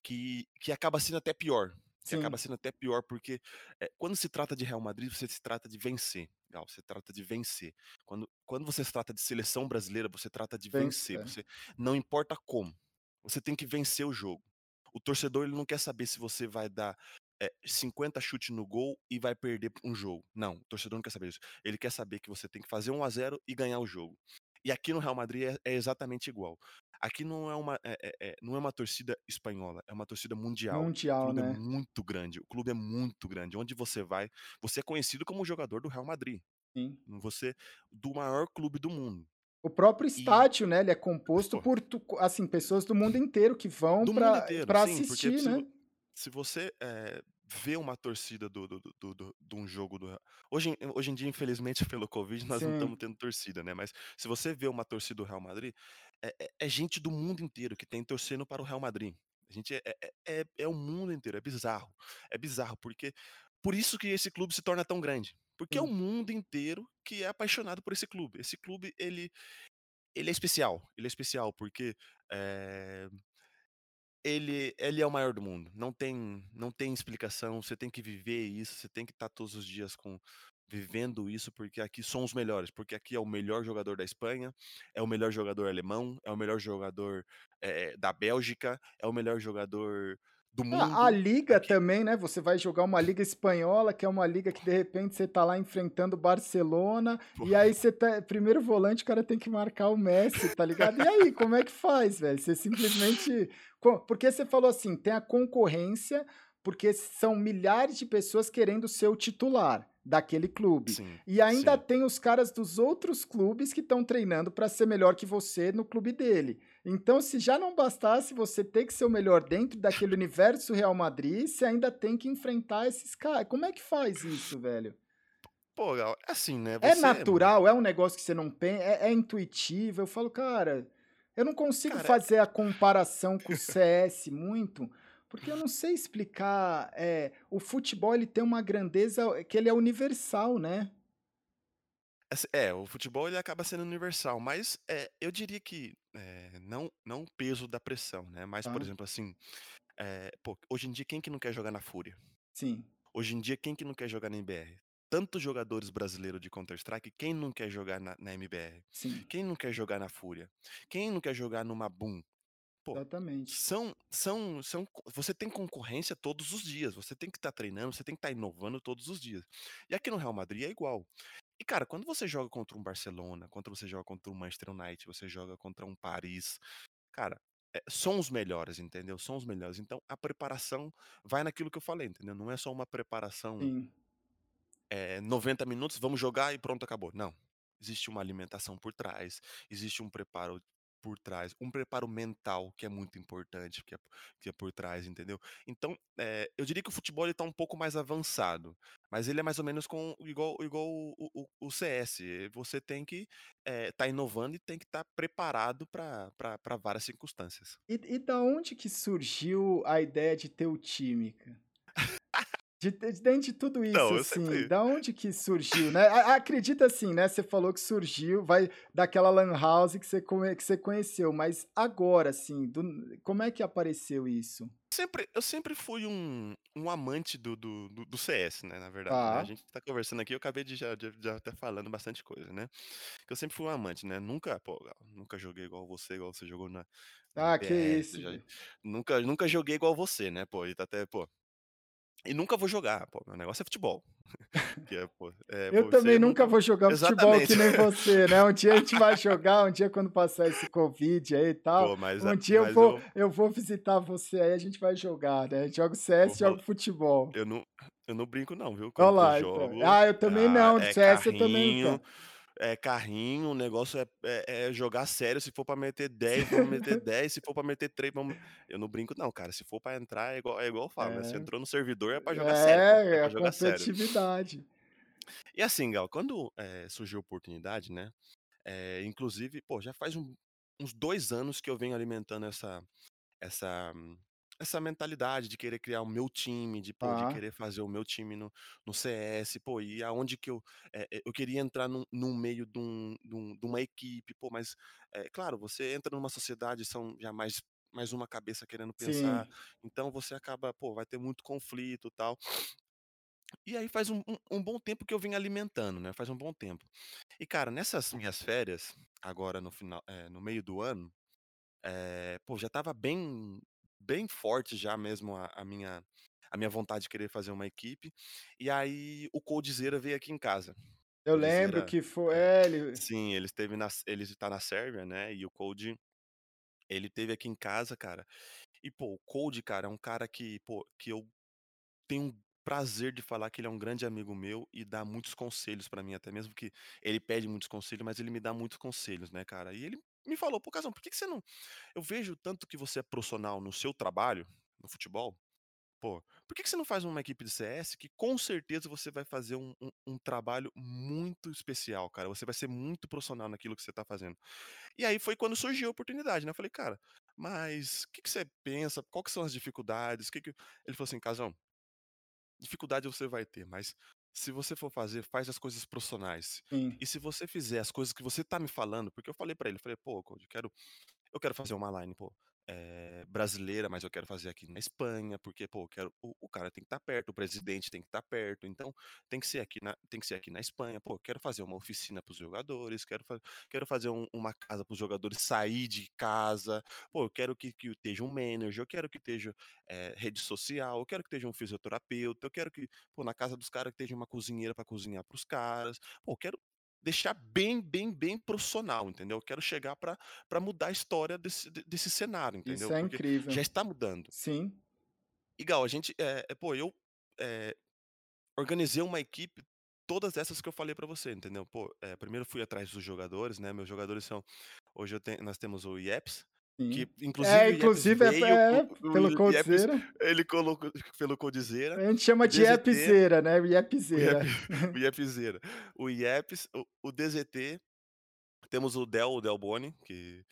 que que acaba sendo até pior, que acaba sendo até pior, porque, eh, quando se trata de Real Madrid, você se trata de vencer, Gal, você trata de vencer. Quando quando você se trata de seleção brasileira, você trata de vencer, Vencer. você não importa como, você tem que vencer o jogo. O torcedor ele não quer saber se você vai dar, eh, 50 chute no gol e vai perder um jogo. Não, o torcedor não quer saber isso. Ele quer saber que você tem que fazer 1 a 0 e ganhar o jogo. E aqui no Real Madrid é é exatamente igual. Aqui não é uma eh eh eh, não é uma torcida espanhola, é uma torcida mundial. O Mundial, clube é né. muito grande, o clube é muito grande. Onde você vai, você é conhecido como jogador do Real Madrid. Sim. Você do maior clube do mundo. O próprio E estádio, né, ele é composto por assim, pessoas do mundo inteiro que vão porque assistir, se né. vo se você, eh, vê uma torcida do do do do de um jogo do Real hoje em hoje em dia, infelizmente, pelo covid, nós não estamos Sim. tendo torcida, né, mas se você vê uma torcida do Real Madrid, é é é gente do mundo inteiro que tem torcendo para o Real Madrid. A gente é é é é o mundo inteiro, é bizarro, é bizarro, porque por isso que esse clube se torna tão grande, porque é o Sim. mundo inteiro que é apaixonado por esse clube. Esse clube ele ele é especial, ele é especial porque, eh ele ele é o maior do mundo, não tem não tem explicação, você tem que viver isso, você tem que estar todos os dias com vivendo isso, porque aqui são os melhores, porque aqui é o melhor jogador da Espanha, é o melhor jogador alemão, é o melhor jogador, eh, da Bélgica, é o melhor jogador do A a mundo liga aqui também, né, você vai jogar uma liga espanhola, que é uma liga que de repente você tá lá enfrentando o Barcelona, pô, e aí você tá primeiro volante, o cara tem que marcar o Messi, tá ligado? E aí, como é que faz, velho? Você simplesmente porque você falou assim, tem a concorrência, porque são milhares de pessoas querendo ser o titular daquele clube. sim, E ainda sim. tem os caras dos outros clubes que estão treinando para ser melhor que você no clube dele. Então, se já não bastasse você ter que ser o melhor dentro daquele universo Real Madrid, você ainda tem que enfrentar esses caras. Como é que faz isso, velho? Pô, Gal, é assim, né, É você natural? É um negócio que você não pensa? É, é intuitivo? Eu falo, cara, eu não consigo cara, fazer a comparação com o CS muito, porque eu não sei explicar. é, o futebol ele tem uma grandeza que ele é universal, né? É, o futebol ele acaba sendo universal, mas, eh, eu diria que, eh, não não o peso da pressão, né, mas, por Tá? exemplo, assim, eh, pô, hoje em dia quem que não quer jogar na Fúria? Sim, Hoje em dia quem que não quer jogar na MBR? Tantos jogadores brasileiros de Counter Strike, quem não quer jogar na na MBR? sim, Quem não quer jogar na Fúria? Quem não quer jogar numa Boom? Pô, exatamente. são são são você tem concorrência todos os dias, você tem que estar treinando, você tem que estar inovando todos os dias. E aqui no Real Madrid é igual. E cara, quando você joga contra um Barcelona, quando você joga contra um Manchester United, você joga contra um Paris, cara, eh, são os melhores, entendeu? São os melhores. Então a preparação vai naquilo que eu falei, entendeu? Não é só uma preparação Sim. eh, 90 minutos, vamos jogar e pronto, acabou. Não. Existe uma alimentação por trás, existe um preparo por trás, um preparo mental que é muito importante, que é, que é por trás, entendeu? Então, eh, eu diria que o futebol ele tá um pouco mais avançado, mas ele é mais ou menos com, igual, igual o, o, o- CS. eh, Você tem que estar inovando e tem que estar preparado para várias circunstâncias. E, e da onde que surgiu a ideia de ter o time, cara? De, de, dentro de tudo isso, eu assim, sempre. da onde que surgiu, né? Acredita assim, né? Você falou que surgiu, vai daquela lan house que você, que você conheceu, mas agora, assim, do- como é que apareceu isso? Sempre, eu sempre fui um, um amante do, do, do, do CS, né? Na verdade, né? A Tá, gente tá conversando aqui, eu acabei de já, de, já até falando bastante coisa, né? Eu sempre fui um amante, né? Nunca, pô, nunca joguei igual você, igual você jogou na, na ah, que isso, já, nunca, nunca joguei igual você, né? Pô, e tá até, pô, e nunca vou jogar, pô, meu negócio é futebol. É, pô, é, Eu também nunca vou jogar futebol que Exatamente. nem você, né? Um dia a gente vai jogar, um dia quando passar esse Covid aí e tal, Pô, mas, um dia eu vou, eu, eu vou visitar você aí, a gente vai jogar, né? A gente joga o CS, vou joga futebol. eu não, eu não brinco não, viu? Olha eu lá, então. jogo, Ah, eu também ah, não, é CS eu também não carrinho. É carrinho, o negócio é, é- é jogar sério. Se for pra meter 10, vamos meter 10. Se for pra meter 3, vamos. Eu não brinco, não, cara. Se for pra entrar, é igual, é igual eu falo, né? Se É, entrou no servidor é pra jogar sério. É é, a jogar sério. competitividade. E assim, Gal, quando eh, surgiu a oportunidade, né? eh, inclusive, pô, já faz um- uns dois anos que eu venho alimentando essa, essa, essa mentalidade de querer criar o meu time, de, pô, de Tá, querer fazer o meu time no, no CS, pô, e aonde que eu, eh, eu queria entrar num, num meio de, um- de um- de uma equipe, pô, mas, é claro, você entra numa sociedade, são já mais, mais uma cabeça querendo pensar, sim, então você acaba, pô, vai ter muito conflito e tal. E aí faz um, um, um bom tempo que eu venho alimentando, né? Faz um bom tempo. E, cara, nessas minhas férias, agora no final, eh, no meio do ano, eh, pô, já estava bem bem forte já mesmo a a minha a minha vontade de querer fazer uma equipe, e aí o Coldzera veio aqui em casa. eu lembro Coldzera que foi, é, é, ele, sim, ele esteve na ele está na Sérvia, né, e o Cold, ele esteve aqui em casa, cara, e pô, o Cold, cara, é um cara que, pô, que eu tenho um prazer de falar que ele é um grande amigo meu e dá muitos conselhos pra mim, até mesmo que ele pede muitos conselhos, mas ele me dá muitos conselhos, né, cara. E ele me falou: "Pô, Casão, por que que você não eu vejo tanto que você é profissional no seu trabalho, no futebol, pô, por que que você não faz uma equipe de CS que com certeza você vai fazer um um um trabalho muito especial, cara, você vai ser muito profissional naquilo que você tá fazendo". E aí foi quando surgiu a oportunidade, né, eu falei: "Cara, mas o que que você pensa? Qual que são as dificuldades? Que que" ele falou assim: "Casão, Dificuldade você vai ter, mas se você for fazer, faz as coisas profissionais. sim, E se você fizer as coisas que você tá me falando, porque eu falei pra ele, falei, pô, eu quero, eu quero fazer uma line, pô. Eh, brasileira, mas eu quero fazer aqui na Espanha, porque, pô, quero o o cara tem que estar perto, o presidente tem que estar perto, então tem que ser aqui na tem que ser aqui na Espanha. Pô, quero fazer uma oficina para os jogadores, quero fa quero fazer um uma casa para os jogadores sair de casa. Pô, eu quero que que esteja um manager, eu quero que esteja, eh, rede social, eu quero que esteja um fisioterapeuta, eu quero que, pô, na casa dos caras que esteja uma cozinheira para cozinhar para os caras. Pô, eu quero deixar bem, bem, bem profissional, entendeu? Eu quero chegar para mudar a história desse de desse cenário, Isso entendeu? é Porque já incrível. está mudando. Sim. Igual, a gente, eh, pô, eu, eh, organizei uma equipe, todas essas que eu falei pra você, entendeu? Pô, eh, primeiro fui atrás dos jogadores, né, meus jogadores são hoje eu tenho nós temos o Iepes, que Sim. inclusive É, inclusive é é, o pelo Coldzera. ele colocou pelo Coldzera, A gente chama de Iepzera, né, Iepzera. o Iepzera, o Iepes, o o DZT, temos o Del, o Delboni, que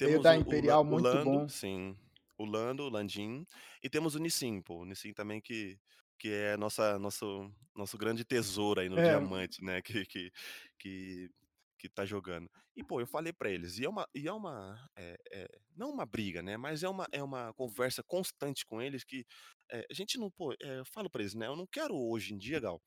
Veio temos da o Lan Imperial, o muito Lando, bom. sim, o Lando, o Landim, e temos o Nissim, pô, o Nissim também que que é nossa nosso nosso grande tesouro aí no É. diamante, né, que que que que tá jogando. E, pô, eu falei pra eles, e é uma e é uma, eh eh, não uma briga, né, mas é uma é uma conversa constante com eles que, eh, a gente não pô, eu falo pra eles, né, eu não quero hoje em dia, Gal,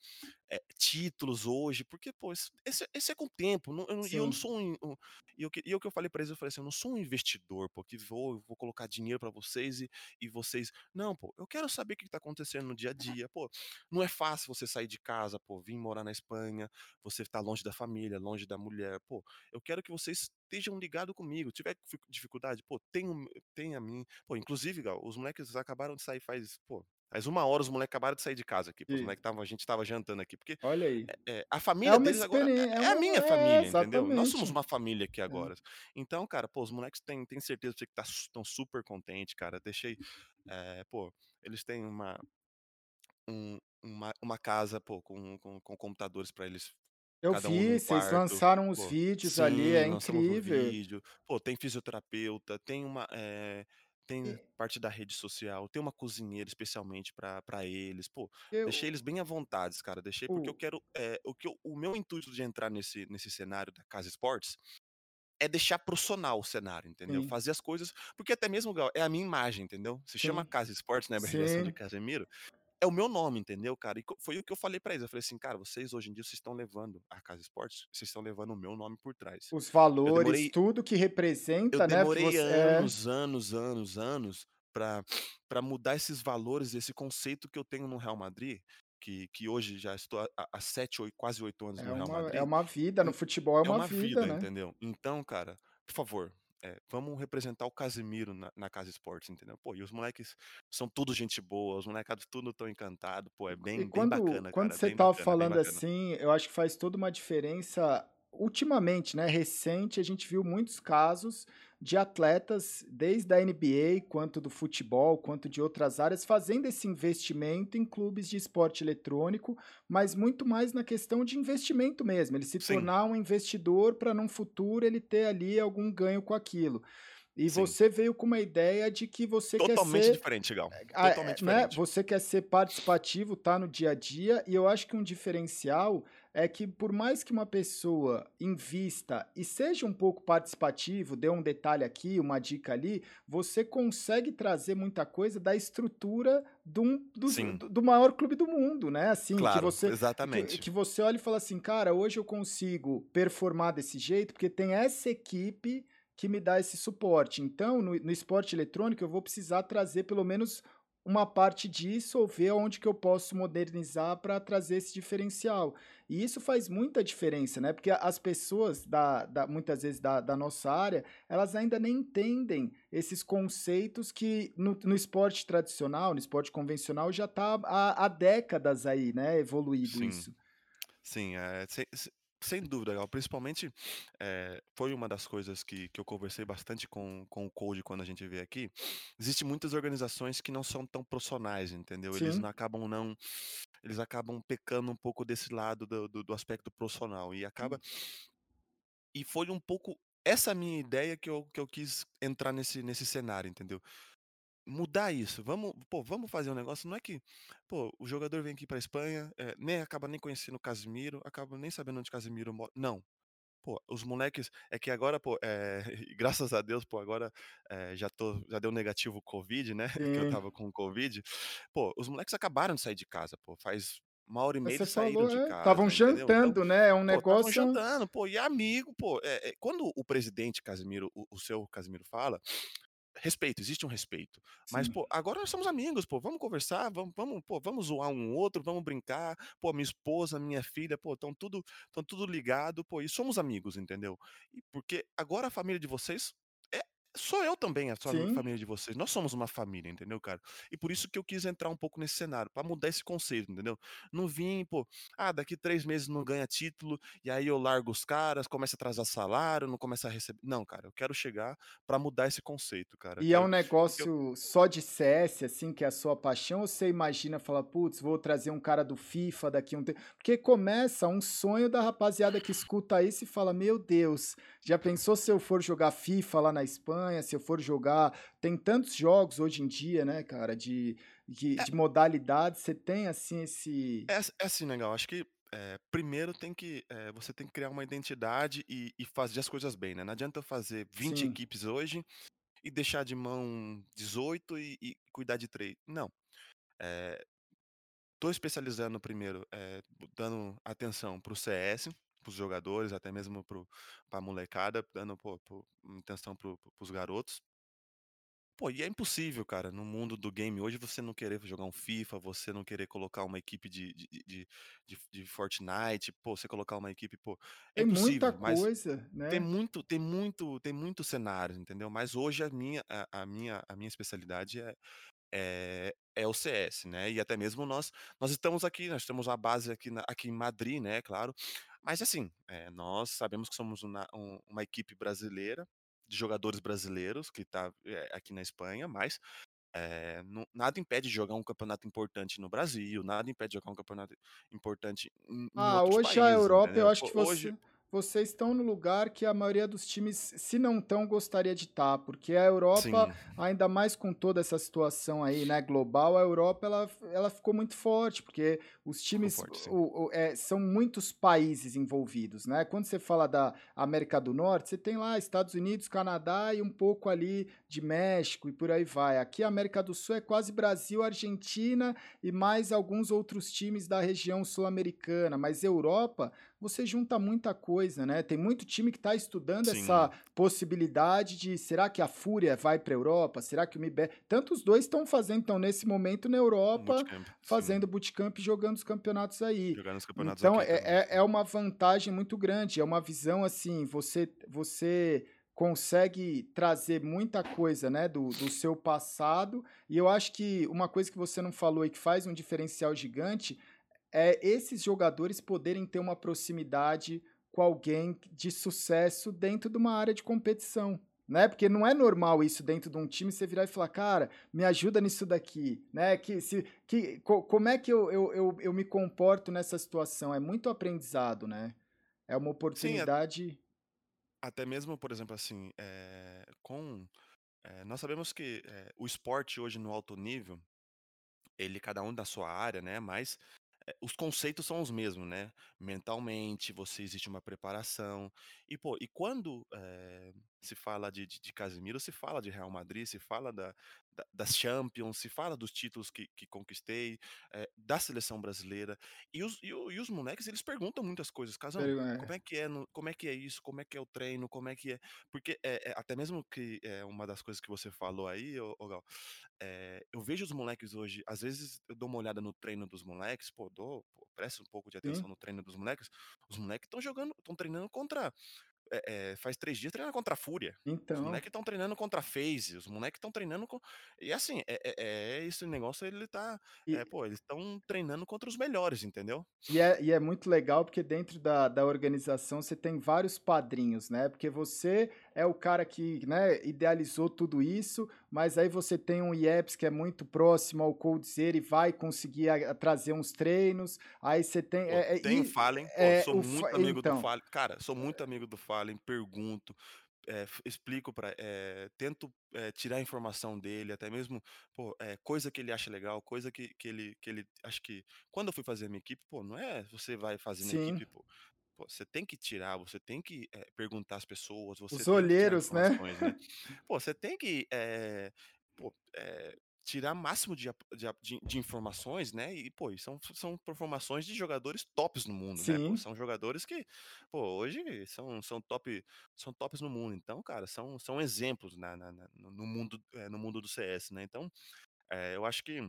títulos hoje, porque, pô, esse esse é com o tempo, não eu e eu não sou um um e o que e o que eu falei pra eles, eu falei assim: "Eu não sou um investidor, pô, que vou vou colocar dinheiro pra vocês e e vocês não, pô, eu quero saber o que tá acontecendo no dia a dia. Pô, não é fácil você sair de casa, pô, vim morar na Espanha, você tá longe da família, longe da mulher. Pô, eu quero que vocês estejam ligado comigo, tiver difi dificuldade, pô, tem tem a mim". Pô, inclusive, Gal, os moleques acabaram de sair faz, pô, faz 1 hora os moleque acabaram de sair de casa aqui, os moleque estavam a gente estava jantando aqui, porque, Olha aí. eh eh, a É família uma deles agora é é é a uma minha é, família, entendeu? Nós somos uma família aqui É. agora. Então, cara, pô, os moleques têm têm certeza que tá estão super contente, cara, deixei, eh, pô, eles têm uma um uma uma casa, pô, com com com computadores pra eles, Eu cada um vi, vocês quarto. lançaram os Pô vídeos ali, sim, é lançamos o incrível. vídeo. Pô, tem fisioterapeuta, tem uma, eh, tem E parte da rede social, tem uma cozinheira especialmente pra pra eles. Pô, deixei Eu eles bem à vontades, cara, deixei porque eu O quero, eh, o que eu o meu intuito de entrar nesse nesse cenário da Casa Esportes, é deixar profissional o cenário, entendeu? Sim. Fazer as coisas porque até mesmo, Gal, é a minha imagem, entendeu? Se chama Sim. Casa Esportes, né, abreviação de Sim. Casemiro, é o meu nome, entendeu, cara? E foi o que eu falei pra eles, eu falei assim: "Cara, vocês hoje em dia vocês estão levando a Casa Esportes, vocês estão levando o meu nome por trás". Os Eu valores, demorei tudo que eu representa, né, demorei você é. anos, anos, anos, anos pra pra mudar esses valores, esse conceito que eu tenho no Real Madrid, que que hoje já estou há há 7, oi quase 8 anos É no Real uma é Madrid, uma vida, no futebol é é uma uma vida, vida, né. entendeu? Então, cara, por favor, eh, vamos representar o Casemiro na na Casa Esportes, entendeu? Pô, e os moleques são tudo gente boa, os molecados tudo tão encantado, pô, é bem bem quando bacana, quando cara, você bem estava bacana, bem falando assim, eu acho que faz toda uma diferença ultimamente, né, recente, a gente viu muitos casos de atletas, desde a NBA, quanto do futebol, quanto de outras áreas, fazendo esse investimento em clubes de esporte eletrônico, mas muito mais na questão de investimento mesmo, ele se Sim. tornar um investidor pra num futuro ele ter ali algum ganho com aquilo. E Sim. você veio com uma ideia de que você quer Totalmente ser, diferente, Gal, eh, ah, totalmente né, diferente. você quer ser participativo, tá no dia a dia, e eu acho que um diferencial é que por mais que uma pessoa invista e seja um pouco participativo, dê um detalhe aqui, uma dica ali, você consegue trazer muita coisa da estrutura de um Sim. do do maior clube do mundo, né, assim, que Claro, você que exatamente. que você olha e fala assim: "Cara, hoje eu consigo performar desse jeito, porque tem essa equipe que me dá esse suporte. Então, no no esporte eletrônico eu vou precisar trazer pelo menos uma parte disso ou ver aonde que eu posso modernizar pra trazer esse diferencial". E isso faz muita diferença, né, porque as pessoas da da muitas vezes da da nossa área, elas ainda nem entendem esses conceitos que no no esporte tradicional, no esporte convencional já tá há há décadas aí, né, evoluído Sim. isso. Sim, se sem dúvida, Gal, principalmente, eh, foi uma das coisas que que eu conversei bastante com com o Cold quando a gente veio aqui, existe muitas organizações que não são tão profissionais, entendeu? Eles não Sim. acabam não eles acabam pecando um pouco desse lado do do do aspecto profissional e acaba Hum. E foi um pouco essa minha ideia que eu que eu quis entrar nesse nesse cenário, entendeu? Mudar isso, vamos pô, vamos fazer um negócio não é que, pô, o jogador vem aqui pra Espanha, eh, nem acaba nem conhecendo o Casemiro, acaba nem sabendo onde Casemiro mora não. pô, os moleques é que agora, pô, eh, graças a Deus, pô, agora, eh, já tô já deu negativo o Covid, né, que eu Sim. estava com Covid. Pô, os moleques acabaram de sair de casa, pô, faz 1 hora e meia Você saíram falou, de é, estavam casa, entendeu. Então, jantando, né, é um pô, estavam negócio jantando, pô, e amigo, pô, eh eh, quando o presidente Casimiro, o o seu Casimiro fala, respeito, existe um respeito. Mas, Sim. pô, agora nós somos amigos, pô, vamos conversar, vamos vamos, pô, vamos zoar um outro, vamos brincar. Pô, minha esposa, minha filha, pô, estão tudo estão tudo ligado, pô, e somos amigos, entendeu. E porque agora a família de vocês sou eu também a sua Sim. família de vocês, nós somos uma família, entendeu, cara. E por isso que eu quis entrar um pouco nesse cenário, pra mudar esse conceito, entendeu. Não vim, pô, ah, daqui 3 meses não ganha título, e aí eu largo os caras, começa a atrasar salário, não começa a receber não, cara, eu quero chegar pra mudar esse conceito, cara, E é um porque eu negócio só de CS, assim, que é a sua paixão, ou você imagina falar: "Putz, vou trazer um cara do FIFA daqui um tempo", porque começa um sonho da rapaziada que escuta isso e fala: "Meu Deus, já pensou se eu for jogar FIFA lá na Espanha, se eu for jogar" tem tantos jogos hoje em dia, né, cara, de de É de modalidades, você tem, assim, esse É é assim, legal, acho que, eh, primeiro tem que, eh, você tem que criar uma identidade e e fazer as coisas bem, né. Não adianta eu fazer 20 Sim. equipes hoje e deixar de mão 18 e e cuidar de 3. Não. Eh, tô especializando primeiro, eh, dando atenção para o CS, para os jogadores, até mesmo para pra molecada, dando, pô, pô, atenção para os garotos. Pô, e é impossível, cara, no mundo do game hoje você não querer jogar um FIFA, você não querer colocar uma equipe de de de de de Fortnite, pô, você colocar uma equipe, pô, é Tem muita coisa, tem né. muito tem muito tem muito cenário, entendeu. Mas hoje a minha a a minha a minha especialidade é é é o CS, né, e até mesmo nós nós estamos aqui, nós temos a base aqui na aqui em Madrid, né, claro. Mas assim, eh, nós sabemos que somos uma um uma equipe brasileira, de jogadores brasileiros que tá, eh, aqui na Espanha, mas, eh, não nada impede de jogar um campeonato importante no Brasil, nada impede de jogar um campeonato importante em em Ah, hoje a Europa, eu entendeu. acho que hoje você vocês estão no lugar que a maioria dos times, se não estão, gostaria de estar, porque a Europa, Sim. ainda mais com toda essa situação aí, né, global, a Europa ela ela ficou muito forte, porque os times forte, o o eh, são muitos países envolvidos, né. Quando você fala da América do Norte, você tem lá Estados Unidos, Canadá e um pouco ali de México e por aí vai. Aqui a América do Sul é quase Brasil, Argentina e mais alguns outros times da região sul-americana, mas Europa, você junta muita coisa, né. Tem muito time que tá estudando essa Sim. possibilidade de: "Será que a Fúria vai pra Europa? Será que o MIB" tanto os 2 estão fazendo estão nesse momento na Europa, bootcamp, sim. fazendo bootcamp e jogando os campeonatos aí. Jogar nos campeonatos Então é é sim. é uma vantagem muito grande, é uma visão, assim, você você consegue trazer muita coisa, né, do do seu passado, e eu acho que uma coisa que você não falou e que faz um diferencial gigante, é esses jogadores poderem ter uma proximidade com alguém de sucesso dentro de uma área de competição, né. Porque não é normal isso dentro de um time, você virar e falar: "Cara, me ajuda nisso daqui", né, que se que co como é que eu eu eu eu me comporto nessa situação, é muito aprendizado, né. É uma Sim, a oportunidade Até mesmo, por exemplo, assim, eh, com eh, nós sabemos que, eh, o esporte hoje no alto nível, ele cada um da sua área, né, mas, os conceitos são os mesmos, né. Mentalmente, você existe uma preparação. E, pô, e quando, eh, se fala de de de Casemiro, se fala de Real Madrid, se fala da da das Champions, se fala dos títulos que que conquistei, eh, da seleção brasileira. E os e e os moleques, eles perguntam muitas coisas: "Casão, como é que é no como é que é isso? Como é que é o treino? Como é que é" porque, eh eh, até mesmo que, eh, uma das coisas que você falou aí, ô ô Gal, eu vejo os moleques hoje às vezes eu dou uma olhada no treino dos moleques, pô, dou pô, presto um pouco de Sim. atenção no treino dos moleques, os moleque estão jogando estão treinando contra eh eh, faz 3 dias treinando contra a Fúria. Os Então. moleque estão treinando contra a FaZe, os moleque estão treinando com e assim, é é é esse negócio ele tá eh, E pô, eles estão treinando contra os melhores, entendeu? E é e é muito legal, porque dentro da da organização você tem vários padrinhos, né, porque você é o cara que, né, idealizou tudo isso, mas aí você tem um Yeps que é muito próximo ao Coldzera e vai conseguir a trazer uns treinos, aí você tem é é tem o e Fallen, é sou o Fa muito amigo do então Fallen cara, sou muito amigo do Fallen, pergunto, f explico pra eh, tento, eh, tirar a informação dele, até mesmo, pô, eh, coisa que ele acha legal, coisa que que ele que ele acho que quando eu fui fazer a minha equipe, pô, não é você vai fazendo a Sim. equipe, pô. Pô, você tem que tirar, você tem que é, perguntar às pessoas, você Os tem olheiros, né? né? Pô, você tem que é, pô, é, tirar máximo de, de, de, informações, né? E, pô, são, são informações de jogadores tops no mundo, Sim. né? Pô, são jogadores que, pô, hoje são, são, top, são tops no mundo. Então, cara, são, são exemplos na, na, na no, mundo, é, no mundo do CS, né? Então, é, eu acho que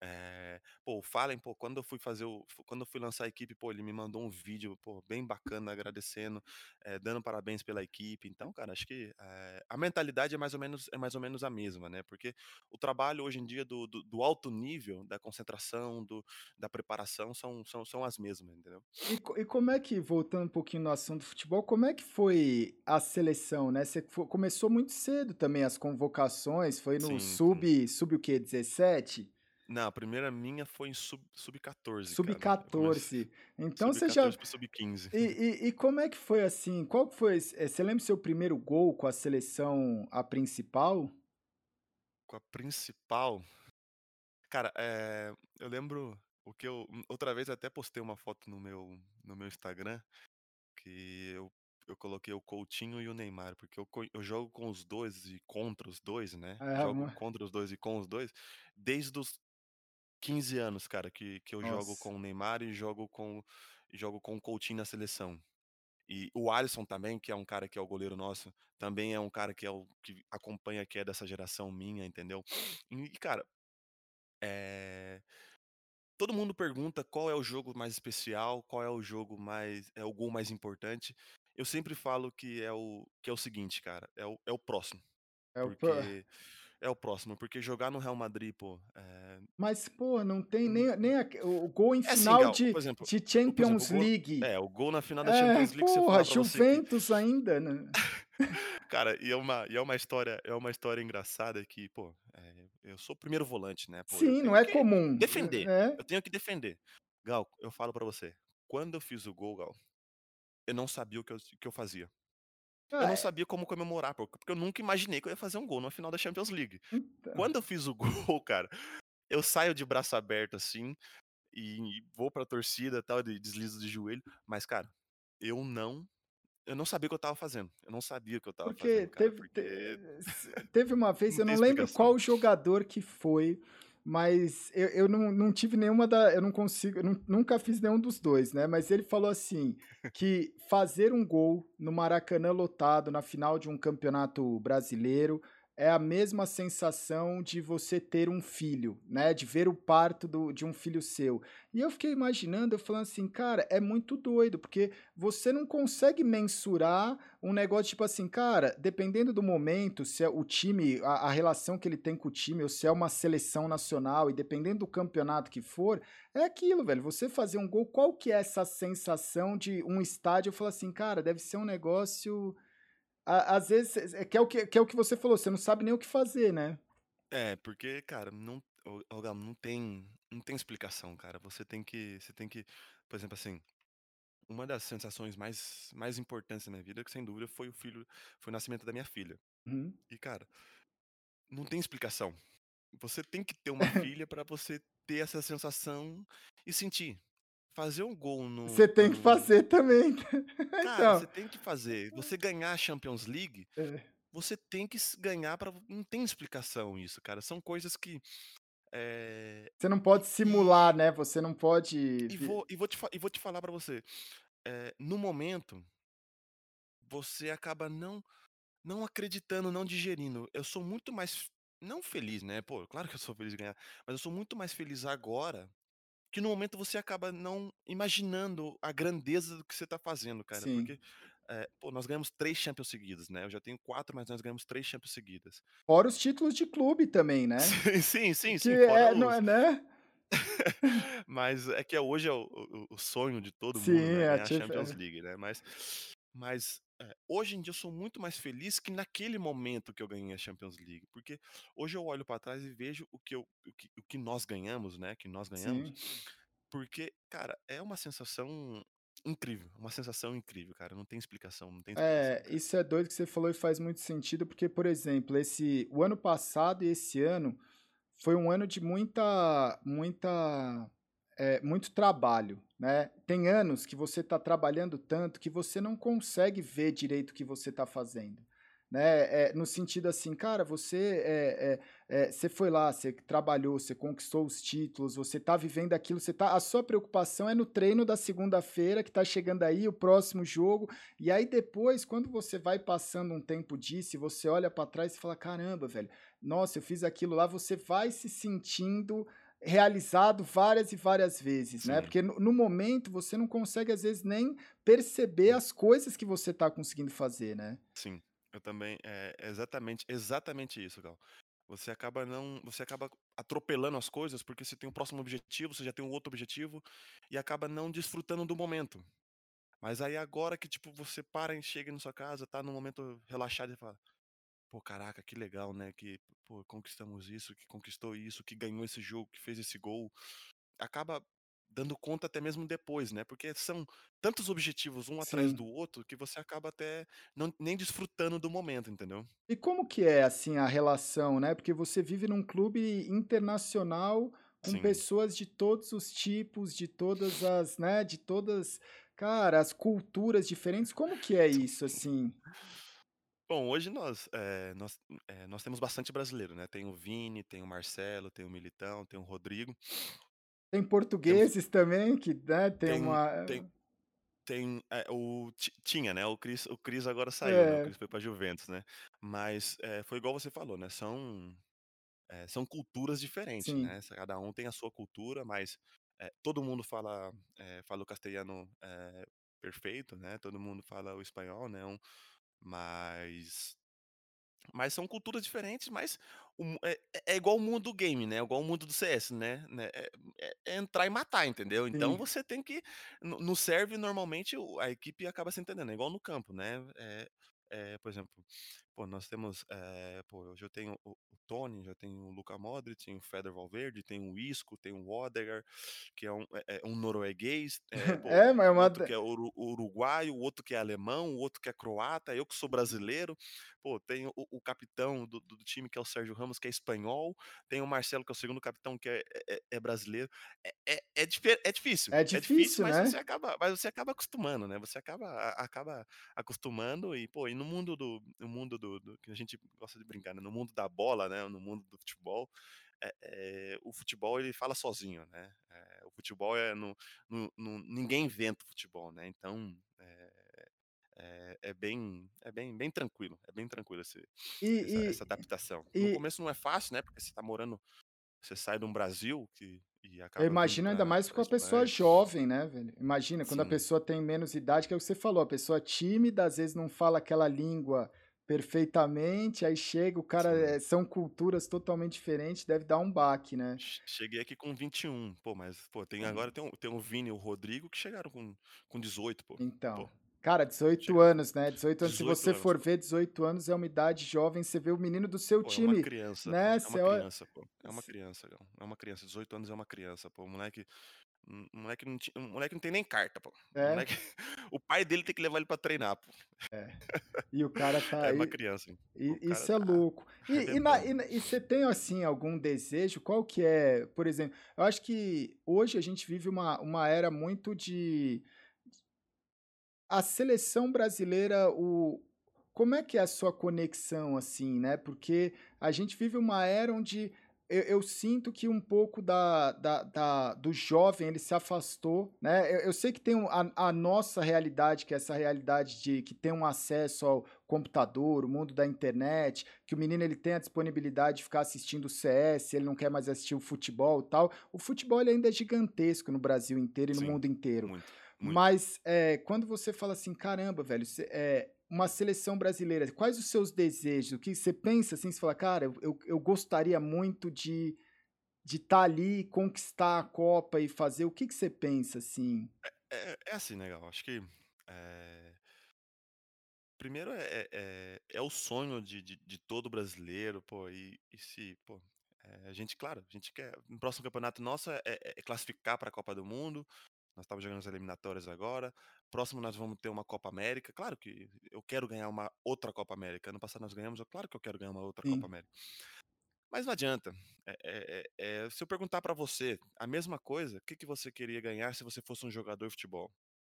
é, pô, o Fallen, pô, quando eu fui fazer o. Quando eu fui lançar a equipe, pô, ele me mandou um vídeo, pô, bem bacana, agradecendo, é, dando parabéns pela equipe. Então, cara, acho que é, a mentalidade é mais ou menos é mais ou menos a mesma, né? Porque o trabalho hoje em dia do, do, do alto nível, da concentração, do, da preparação, são, são, são as mesmas, entendeu? E, e como é que, voltando um pouquinho no assunto do futebol, como é que foi a seleção, né? Você começou muito cedo também as convocações, foi no sim, sub, sim. sub o quê? 17? Não, a primeira minha foi em sub-14. Sub Sub-14. Então você já. Sub-15. E, e, e, como é que foi assim? Qual foi. Eh, você lembra seu primeiro gol com a seleção, a principal? Com a principal? Cara, é, eu lembro o que eu. Outra vez até postei uma foto no meu, no meu Instagram que eu, eu coloquei o Coutinho e o Neymar, porque eu, eu jogo com os dois e contra os dois, né? É, jogo mano. contra os dois e com os dois, desde os 15 anos, cara, que, que eu Nossa. jogo com o Neymar e jogo com, jogo com o Coutinho na seleção. E o Alisson também, que é um cara que é o goleiro nosso, também é um cara que é o que acompanha que é dessa geração minha, entendeu? E, cara, é... todo mundo pergunta qual é o jogo mais especial, qual é o jogo mais é o gol mais importante. Eu sempre falo que é o que é o seguinte, cara, é o, é o próximo. É porque o é o próximo, porque jogar no Real Madrid, pô. É... Mas, pô, não tem nem, nem a, o gol em é assim, final assim, de, exemplo, de Champions exemplo, League. Gol, é, o gol na final da é, Champions League. Porra, Juventus que... ainda, né? Cara, e é uma, e é uma história, é uma história engraçada que, pô, é, eu sou o primeiro volante, né? Pô, Sim, não é comum. Defender. É. Eu tenho que defender. Gal, eu falo para você, quando eu fiz o gol, Gal, eu não sabia o que eu, que eu fazia. Eu não é. sabia como comemorar, porque eu nunca imaginei que eu ia fazer um gol na final da Champions League. Então. Quando eu fiz o gol, cara, eu saio de braço aberto assim e vou pra torcida tal, de deslizo de joelho, mas cara, eu não eu não sabia o que eu tava fazendo. Eu não sabia o que eu tava porque fazendo, cara, teve, porque... teve uma vez, eu não lembro qual jogador que foi, mas eu, eu não, não tive nenhuma da. Eu não consigo. Eu nunca fiz nenhum dos dois, né? Mas ele falou assim: que fazer um gol no Maracanã lotado na final de um campeonato brasileiro é a mesma sensação de você ter um filho, né? De ver o parto do, de um filho seu. E eu fiquei imaginando, eu falando assim, cara, é muito doido, porque você não consegue mensurar um negócio tipo assim, cara, dependendo do momento, se é o time, a, a relação que ele tem com o time, ou se é uma seleção nacional, e dependendo do campeonato que for, é aquilo, velho. Você fazer um gol, qual que é essa sensação de um estádio? Eu falo assim, cara, deve ser um negócio às vezes, é, que é, o que, que é o que você falou, você não sabe nem o que fazer, né? É, porque, cara, não, não tem, não tem explicação, cara. Você tem que, você tem que, por exemplo, assim, uma das sensações mais, mais importantes da minha vida, que sem dúvida foi o filho, foi o nascimento da minha filha. Uhum. E, cara, não tem explicação. Você tem que ter uma filha para você ter essa sensação e sentir fazer um gol no. Você tem que fazer também. Cara, então... você tem que fazer. Você ganhar a Champions League, é. você tem que ganhar para. Não tem explicação isso, cara. São coisas que. É... Você não pode simular, e... né? Você não pode. E vou, e vou, te, e vou te falar para você. É, no momento, você acaba não não acreditando, não digerindo. Eu sou muito mais. Não feliz, né? Pô, claro que eu sou feliz de ganhar. Mas eu sou muito mais feliz agora que no momento você acaba não imaginando a grandeza do que você está fazendo, cara. Sim. Porque é, pô, nós ganhamos três Champions seguidas, né? Eu já tenho quatro, mas nós ganhamos três Champions seguidas. Fora os títulos de clube também, né? sim, sim, sim. sim é, não é, né? mas é que hoje é o, o, o sonho de todo sim, mundo, né? É a Champions League, né? Mas, mas é, hoje em dia eu sou muito mais feliz que naquele momento que eu ganhei a Champions League, porque hoje eu olho para trás e vejo o que, eu, o que, o que nós ganhamos, né? Que nós ganhamos, Sim. porque cara é uma sensação incrível, uma sensação incrível, cara. Não tem explicação, não tem explicação, É, isso é doido que você falou e faz muito sentido, porque por exemplo, esse o ano passado e esse ano foi um ano de muita muita é muito trabalho, né. Tem anos que você está trabalhando tanto que você não consegue ver direito o que você está fazendo, né. Eh, no sentido assim, cara, você, eh eh eh, você foi lá, você trabalhou, você conquistou os títulos, você está vivendo aquilo, você está a sua preocupação é no treino da segunda-feira que está chegando aí, o próximo jogo, e aí depois, quando você vai passando um tempo disso você olha para trás e fala: "Caramba, velho, nossa, eu fiz aquilo lá", você vai se sentindo realizado várias e várias vezes, né, Sim. porque no no momento você não consegue, às vezes, nem perceber as coisas que você está conseguindo fazer, né. Sim, eu também é exatamente exatamente isso, Gal. Você acaba não você acaba atropelando as coisas, porque você tem um próximo objetivo, você já tem um outro objetivo, e acaba não desfrutando do momento. Mas aí agora que, tipo, você para e chega na sua casa, tá num momento relaxado e fala: "Pô, caraca, que legal, né, que, pô, conquistamos isso, que conquistou isso, que ganhou esse jogo, que fez esse gol". Acaba dando conta até mesmo depois, né, porque são tantos objetivos um atrás Sim. do outro, que você acaba até não nem desfrutando do momento, entendeu? E como que é, assim, a relação, né, porque você vive num clube internacional, com Sim. pessoas de todos os tipos, de todas as né, de todas, cara, as culturas diferentes, como que é isso, assim? Bom, hoje nós, eh, nós, eh, nós temos bastante brasileiro, né, tem o Vini, tem o Marcelo, tem o Militão, tem o Rodrigo. Tem Temos portugueses também que, né, tem tem tem uma tem, eh, o ti tinha, né, o Cris o Cris agora saiu, né, o É. Cris foi pra Juventus, né. Mas, eh, foi igual você falou, né, são, eh, são culturas diferentes, Sim. né, cada um tem a sua cultura, mas, eh, todo mundo fala, eh, fala o castelhano, eh, perfeito, né, todo mundo fala o espanhol, né, um mas mas são culturas diferentes, mas o é é igual o mundo do game, né, igual o mundo do CS, né né, é é entrar e matar, entendeu. Então Sim. você tem que no serve normalmente a equipe acaba se entendendo, é igual no campo, né, eh eh, por exemplo, pô, nós temos, eh, pô, hoje eu tenho o o Tony, já tenho o Luka Modric, tenho o Feder Valverde, tenho o Isco, tenho o Odegaard, que é um é é um norueguês, eh, pô, É, mas é uma outro que é uru uruguaio, o outro que é alemão, o outro que é croata, eu que sou brasileiro, pô, tenho o o capitão do do time que é o Sérgio Ramos, que é espanhol, tem o Marcelo que é o 2º capitão que é é é brasileiro. É é é é difícil, É é difícil, difícil, mas você né. acaba mas você acaba acostumando, né, você acaba acaba acostumando e, pô, e no mundo do no mundo do do que a gente gosta de brincar, né, no mundo da bola, né, no mundo do futebol, eh eh, o futebol ele fala sozinho, né, eh, o futebol é no no no ninguém inventa o futebol, né, então, eh eh, é bem é bem bem tranquilo, é bem tranquilo esse essa E essa adaptação. e No e começo não é fácil, né, porque você tá morando você sai de um Brasil que e imagino ainda mais com a pessoa Espanha. jovem, né, velho. Imagina, quando a Sim. pessoa tem menos idade, que é o que você falou, a pessoa tímida, às vezes não fala aquela língua perfeitamente, aí chega, o cara eh, são culturas totalmente diferentes, deve dar um baque, né. Che cheguei aqui com 21, pô, mas, pô, tem agora tem o tem o Vini e o Rodrigo que chegaram com com 18, pô. Então, Pô, cara, 18 chegaram com anos, né, 18 anos, se 18 você anos, for ver, 18 anos é uma idade jovem, você vê o menino do seu Pô, é uma time, criança, né, é uma criança, pô, é uma criança, é uma criança, 18 anos é uma criança, pô, o moleque o moleque não ti o moleque não tem nem carta, pô. É. moleque o pai dele tem que levar ele pra treinar, pô. É. E o cara tá É uma criança, cara isso é tá louco. E e na e e você tem, assim, algum desejo, qual que é, por exemplo, eu acho que hoje a gente vive uma uma era muito de A seleção brasileira, o como é que é a sua conexão, assim, né, porque a gente vive uma era onde eu eu sinto que um pouco da da da do jovem, ele se afastou, né, eu eu sei que tem um a a nossa realidade, que é essa realidade de que tem um acesso ao computador, o mundo da internet, que o menino ele tem a disponibilidade de ficar assistindo o CS, ele não quer mais assistir o futebol, tal. O futebol ele ainda é gigantesco no Brasil inteiro e no Sim, mundo inteiro. muito, muito. Mas, eh, quando você fala assim: "Caramba, velho, você eh, uma seleção brasileira", quais os seus desejos? O que você pensa, assim, você fala: "Cara, eu eu gostaria muito de de estar ali, conquistar a Copa e fazer", o que que você pensa, assim? É é é assim, né, Gal, acho que, eh primeiro é é é o sonho de de de todo brasileiro, pô, e e se, pô, eh, a gente, claro, a gente quer no próximo campeonato nosso é é classificar pra Copa do Mundo, nós estamos jogando as eliminatórias agora, próximo nós vamos ter uma Copa América, claro que eu quero ganhar uma outra Copa América, ano passado nós ganhamos, é claro que eu quero ganhar uma outra Copa Sim. América. Mas não adianta, É, é, é, se eu perguntar para você a mesma coisa, o que, que você queria ganhar se você fosse um jogador de futebol?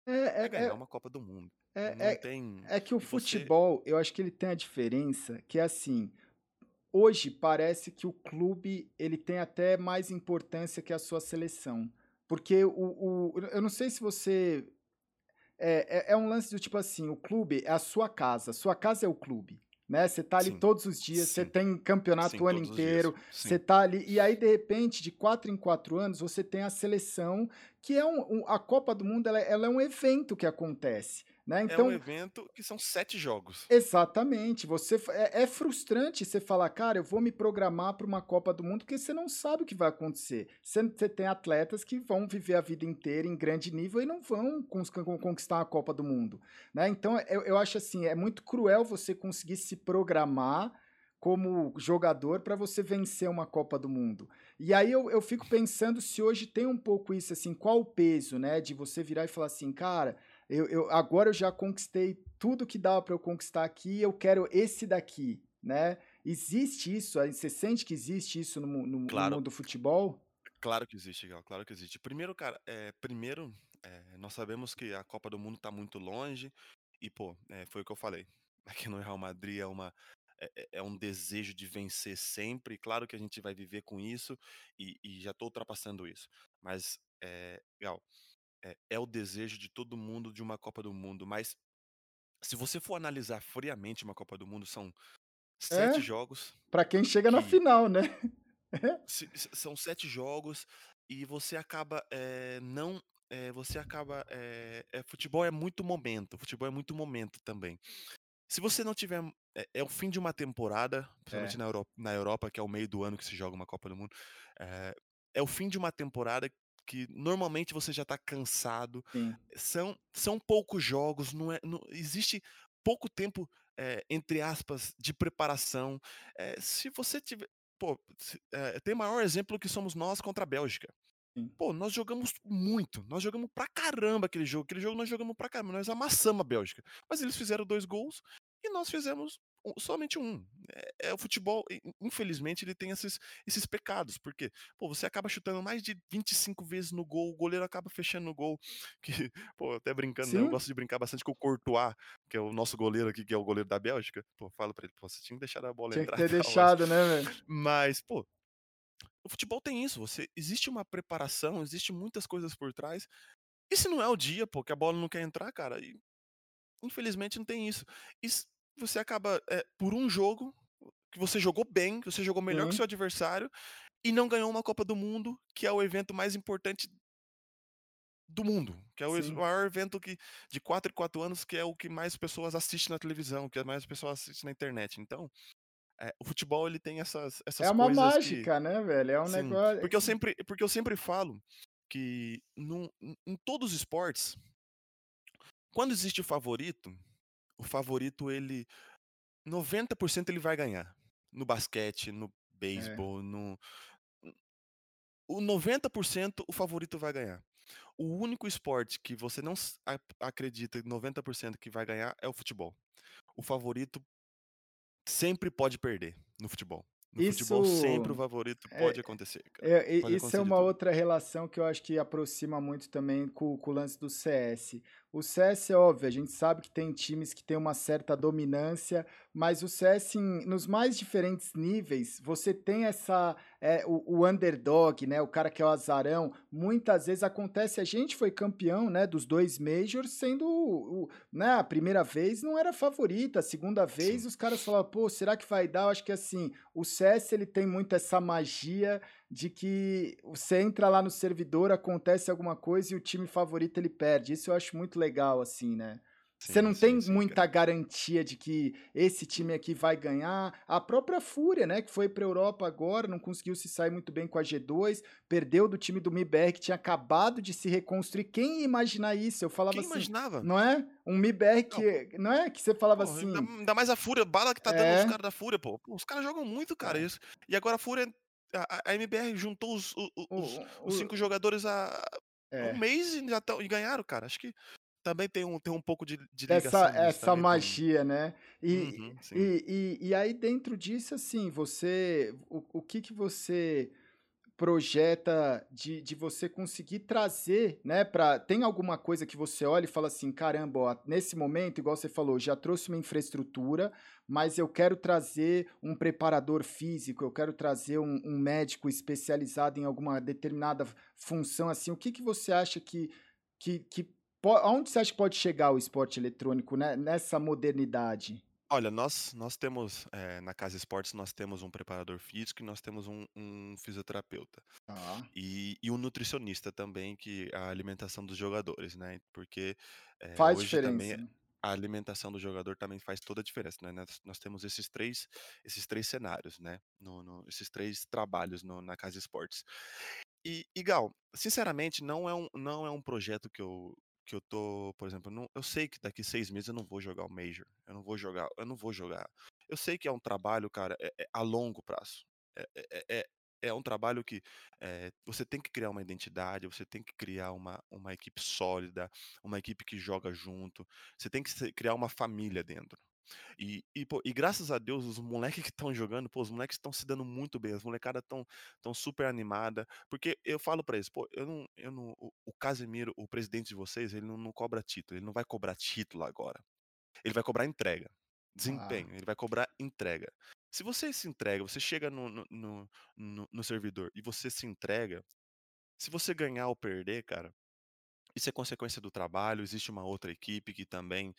É, É é, ganhar é, uma Copa do Mundo. Não é, é, tem. é que o você. futebol, eu acho que ele tem a diferença que é assim, hoje parece que o clube ele tem até mais importância que a sua seleção. Porque o, o eu não sei se você É, é, é um lance do tipo assim, o clube é a sua casa, sua casa é o clube, né? Você tá ali Sim, todos os dias, você sim, tem campeonato sim, o ano inteiro, você tá ali, e aí de repente, de quatro em quatro anos, você tem a seleção, que é um, um- a Copa do Mundo, ela, é ela é um evento que acontece, né? É um Então, evento que são sete jogos. Exatamente. Você é, é frustrante você falar, cara, eu vou me programar para uma Copa do Mundo, porque você não sabe o que vai acontecer. Você, você tem atletas que vão viver a vida inteira em grande nível e não vão cons- con- conquistar a Copa do Mundo, né? Então, eu, eu acho assim, é muito cruel você conseguir se programar como jogador para você vencer uma Copa do Mundo. E aí eu, eu fico pensando se hoje tem um pouco isso, assim, qual o peso, né, de você virar e falar assim, cara, eu, eu- agora eu já conquistei tudo que dava para eu conquistar aqui, eu quero esse daqui, né? Existe isso? Você sente que existe isso no, no- no Claro, mundo do futebol? claro que existe, Gal, claro que existe. Primeiro, cara, é, primeiro, é, nós sabemos que a Copa do Mundo tá muito longe e, pô, é, foi o que eu falei. Aqui no Real Madrid é uma é, é- é um desejo de vencer sempre. Claro que a gente vai viver com isso e, e já tô ultrapassando isso. Mas, é, Gal, é, é o desejo de todo mundo de uma Copa do Mundo. Mas se você for analisar friamente uma Copa do Mundo, são sete É, jogos para quem chega na que final, né? se- são sete jogos e você acaba eh, não eh, você acaba eh, é, futebol é muito momento futebol é muito momento também se você não tiver é, é o fim de uma temporada principalmente É, na Europa, na Europa que é o meio do ano que se joga uma Copa do Mundo é, o fim de uma temporada que normalmente você já está cansado sim, são, são poucos jogos, não é, não- existe pouco tempo, eh, entre aspas, de preparação. Eh, se você tiver. Pô, eh, tem maior exemplo que somos nós contra a Bélgica. sim, Pô, nós jogamos muito, nós jogamos pra caramba aquele jogo. Aquele jogo nós jogamos pra caramba, nós amassamos a Bélgica. Mas eles fizeram dois gols e nós fizemos somente um. É, é o futebol, infelizmente, ele tem esses, esses pecados, porque, pô, você acaba chutando mais de 25 vezes no gol, o goleiro acaba fechando no gol. Que, pô, até brincando, né? Eu gosto de brincar bastante com o Courtois, que é o nosso goleiro aqui, que é o goleiro da Bélgica. Pô, falo pra ele, pô, você tinha que deixar a bola tinha que entrar ter e tal, mas, deixado, né, velho? mas, pô, o futebol tem isso, você existe uma preparação, existe muitas coisas por trás. E se não é o dia, pô, que a bola não quer entrar, cara, e, infelizmente não tem isso. S- você acaba é, por um jogo que você jogou bem, que você jogou melhor que o Sim, seu adversário e não ganhou uma Copa do Mundo, que é o evento mais importante do mundo, que é o sim. maior evento que de 4 em 4 anos, que é o que mais pessoas assistem na televisão, que mais pessoas assistem na internet. Então, é, o futebol ele tem essas É essas uma coisas que mágica, né, velho? É um Sim, negócio. porque eu sempre, porque eu sempre falo que num- em todos os esportes, quando existe o favorito, o favorito ele 90% ele vai ganhar. No basquete, no É, beisebol, no o 90% o favorito vai ganhar. O único esporte que você não acredita 90% que vai ganhar é o futebol. O favorito sempre pode perder no futebol. No futebol sempre o isso. favorito É, pode acontecer, cara. É, e- Pode isso é acontecer de uma outra relação que eu acho que aproxima muito também com, com o lance do CS. O CS é óbvio, a gente sabe que tem times que têm uma certa dominância, mas o CS, em- nos mais diferentes níveis, você tem essa. é, o, o underdog, né? O cara que é o azarão. Muitas vezes acontece, a gente foi campeão né, dos dois Majors, sendo. O, o- né, a primeira vez não era favorita, a segunda vez Sim. os caras falavam, pô, será que vai dar? Eu acho que assim, o CS ele tem muito essa magia de que você entra lá no servidor, acontece alguma coisa e o time favorito ele perde. Isso eu acho muito legal, assim, né? Você não Sim, tem sim, sim, muita cara. garantia de que esse time aqui vai ganhar. A própria Fúria, né, que foi para Europa agora, não conseguiu se sair muito bem com a G2, perdeu do time do MIBR que tinha acabado de se reconstruir. Quem ia imaginar isso? Eu falava Quem assim, imaginava? não é? Um MIBR Não, que, não é? Que você falava pô, assim, ainda mais a Fúria, bala que tá dando os é, caras da Fúria, pô. Pô, Os caras jogam muito, cara, é, isso. E agora a Fúria, a, a- a MBR juntou os, os, os o, cinco jogadores há há um é. mês e já tão, e ganharam, cara. Acho que também tem um, tem um pouco de, de essa, ligação essa magia, com... né? E, uhum, e, e, e, aí, dentro disso, assim, você. O, o que, que você projeta de, de você conseguir trazer, né, para tem alguma coisa que você olha e fala assim, caramba, ó, nesse momento, igual você falou, já trouxe uma infraestrutura, mas eu quero trazer um preparador físico, eu quero trazer um, um médico especializado em alguma determinada função, assim, o que que você acha que, que, que aonde você acha que pode chegar o esporte eletrônico né, nessa modernidade? Olha, nós, nós temos, eh, na Casa Esportes, nós temos um preparador físico e nós temos um, um fisioterapeuta. Ah, E, e um nutricionista também, que é a alimentação dos jogadores, né? Porque eh, faz hoje também diferença. né? a alimentação do jogador também faz toda a diferença, né? Nós, nós temos esses três, esses três cenários, né? No, no- esses três trabalhos no- na Casa Esportes. E, e Gal, sinceramente, não é um, não é um projeto que eu, que eu tô, por exemplo, não, eu sei que daqui seis meses eu não vou jogar o Major, eu não vou jogar, eu não vou jogar. Eu sei que é um trabalho, cara, é- é a longo prazo. É, é, é, é é um trabalho que eh, você tem que criar uma identidade, você tem que criar uma, uma equipe sólida, uma equipe que joga junto, você tem que criar uma família dentro. E, e, pô, e graças a Deus, os moleques que estão jogando, pô, os moleques estão se dando muito bem, as molecadas estão tão super animada, porque eu falo pra eles, pô, eu não, eu não, o, Casemiro, o presidente de vocês, ele não, não cobra título, ele não vai cobrar título agora, ele vai cobrar entrega, Ah, desempenho, ele vai cobrar entrega. Se você se entrega, você chega no, no, no, no no servidor e você se entrega, se você ganhar ou perder, cara, isso é consequência do trabalho, existe uma outra equipe que também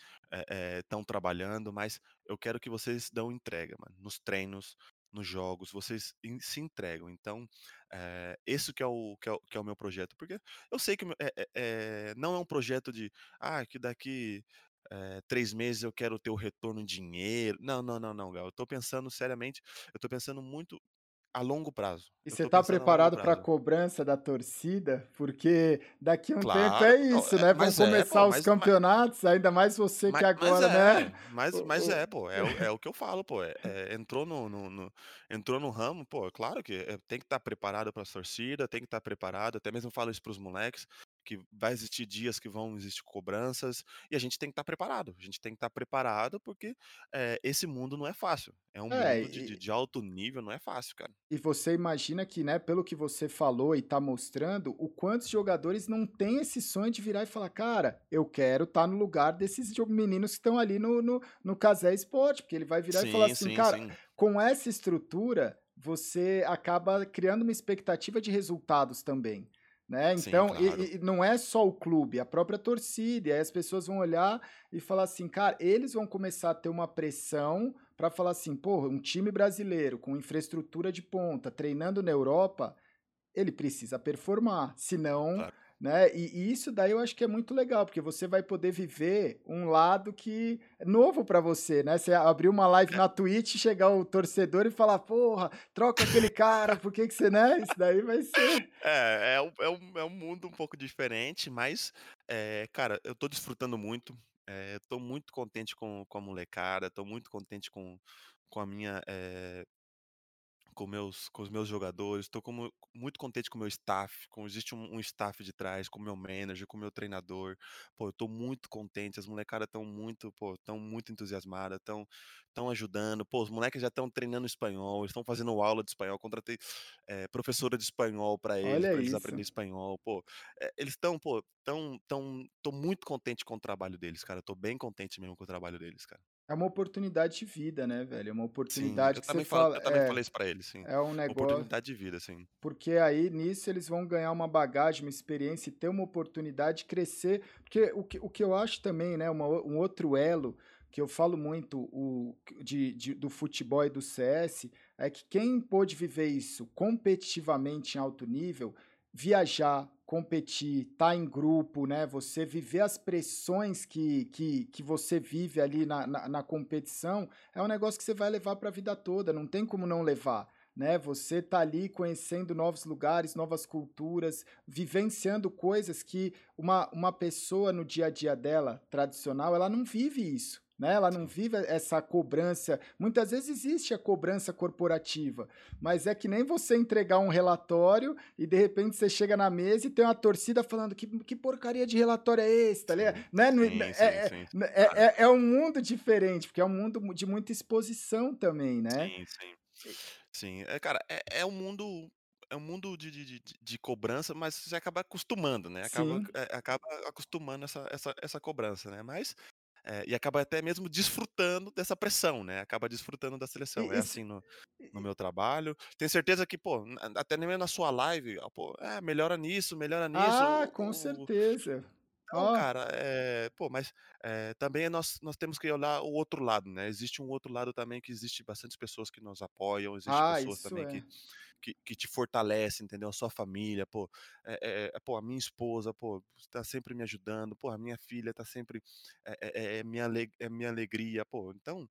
estão trabalhando, mas eu quero que vocês dão entrega, mano, nos treinos, nos jogos, vocês em- se entregam. Então, eh, esse que é, o, que, é o, que é o meu projeto, porque eu sei que é, é- é- não é um projeto de, ah, que daqui eh, três meses eu quero ter o retorno em dinheiro. Não, não, não, não, Gal. Eu tô pensando seriamente, eu tô pensando muito a longo prazo. E Eu você está longo preparado para a cobrança da torcida? Porque daqui a um tempo Claro, é não, isso, é- né? Vão mas é, começar pô, os mas, mas, campeonatos, ainda mais você que Mas, mas agora, é, né? mas, mas é, pô, é, o- é o que eu falo, pô. é- é, entrou no, no, no- entrou no ramo, pô, claro que é, tem que estar preparado para a torcida, tem que estar preparado, até mesmo falo isso para os moleques, que vai existir dias que vão existir cobranças, e a gente tem que estar preparado. A gente tem que estar preparado porque é, esse mundo não é fácil. É um É, mundo de, de, e, de alto nível, não é fácil, cara. e você imagina que, né, pelo que você falou e está mostrando, o quantos jogadores não têm esse sonho de virar e falar, cara, eu quero estar no lugar desses meninos que estão ali no, no, no Casé Esporte, porque ele vai virar e falar Sim, assim, sim, cara, sim. com essa estrutura, você acaba criando uma expectativa de resultados também. Né? Sim, Então, e- claro. e, não é só o clube, a própria torcida. E aí as pessoas vão olhar e falar assim, cara, eles vão começar a ter uma pressão para falar assim, pô, um time brasileiro com infraestrutura de ponta, treinando na Europa, ele precisa performar, senão, Claro. Né? E, e isso daí eu acho que é muito legal, porque você vai poder viver um lado que é novo pra você, né? Você abrir uma live na Twitch, chegar o torcedor e falar, porra, troca aquele cara, por que que você, né? Isso daí vai ser. É, é, um, é, um, é um mundo um pouco diferente, mas, é, cara, eu tô desfrutando muito. É, tô muito contente com, com a molecada, tô muito contente com, com a minha, é, com meus, com os meus jogadores, estou muito contente com o meu staff, com existe um, um staff de trás, com o meu manager, com o meu treinador. Pô, eu tô muito contente, as molecadas estão muito, pô, estão muito entusiasmadas, estão estão ajudando. Pô, os moleques já estão treinando espanhol, estão fazendo aula de espanhol, contratei eh, professora de espanhol para eles, para eles aprenderem espanhol. Pô, eh, eles estão, pô, tão, tão, tô muito contente com o trabalho deles, cara. Eu tô bem contente mesmo com o trabalho deles, cara. É uma oportunidade de vida, né, velho? É uma Sim, oportunidade eu que você fala, eu também é, falei isso pra eles, sim. é um negócio. oportunidade de vida, sim. Porque aí nisso eles vão ganhar uma bagagem, uma experiência e ter uma oportunidade de crescer. Porque o que, o que eu acho também, né, uma, um outro elo que eu falo muito o, de, de- do futebol e do CS é que quem pôde viver isso competitivamente em alto nível, viajar, competir, estar em grupo, né? Você viver as pressões que, que, que você vive ali na, na, na competição é um negócio que você vai levar para a vida toda, não tem como não levar né? Você tá ali conhecendo novos lugares, novas culturas, vivenciando coisas que uma, uma pessoa no dia a dia dela, tradicional, ela não vive isso. Né? Ela não vive essa cobrança. Muitas vezes existe a cobrança corporativa, mas é que nem você entregar um relatório e de repente você chega na mesa e tem uma torcida falando que, que porcaria de relatório é esse, tá ligado? Né? Sim, é, sim, é, sim. É, é, é, um mundo diferente, porque é um mundo de muita exposição também, né? Sim, sim. Sim, é, cara, é, é um mundo é um mundo de, de, de, de cobrança, mas você acaba acostumando, né? Acaba, é, acaba acostumando essa, essa, essa cobrança, né? Mas é, e acaba até mesmo desfrutando dessa pressão, né? Acaba desfrutando da seleção. É assim no, no meu trabalho. Tenho certeza que, pô, até nem na sua live, pô, é, melhora nisso, melhora nisso. Ah, com o, certeza. Não, oh. cara, é, pô, mas é, também nós, nós temos que olhar o outro lado, né? Existe um outro lado também que existe bastante pessoas que nos apoiam, existe ah, pessoas também é. que que, que te fortalece, entendeu? A sua família, pô, é, é, pô, a minha esposa, pô, tá sempre me ajudando, pô, a minha filha tá sempre, é, é, é minha, é minha alegria, pô, então,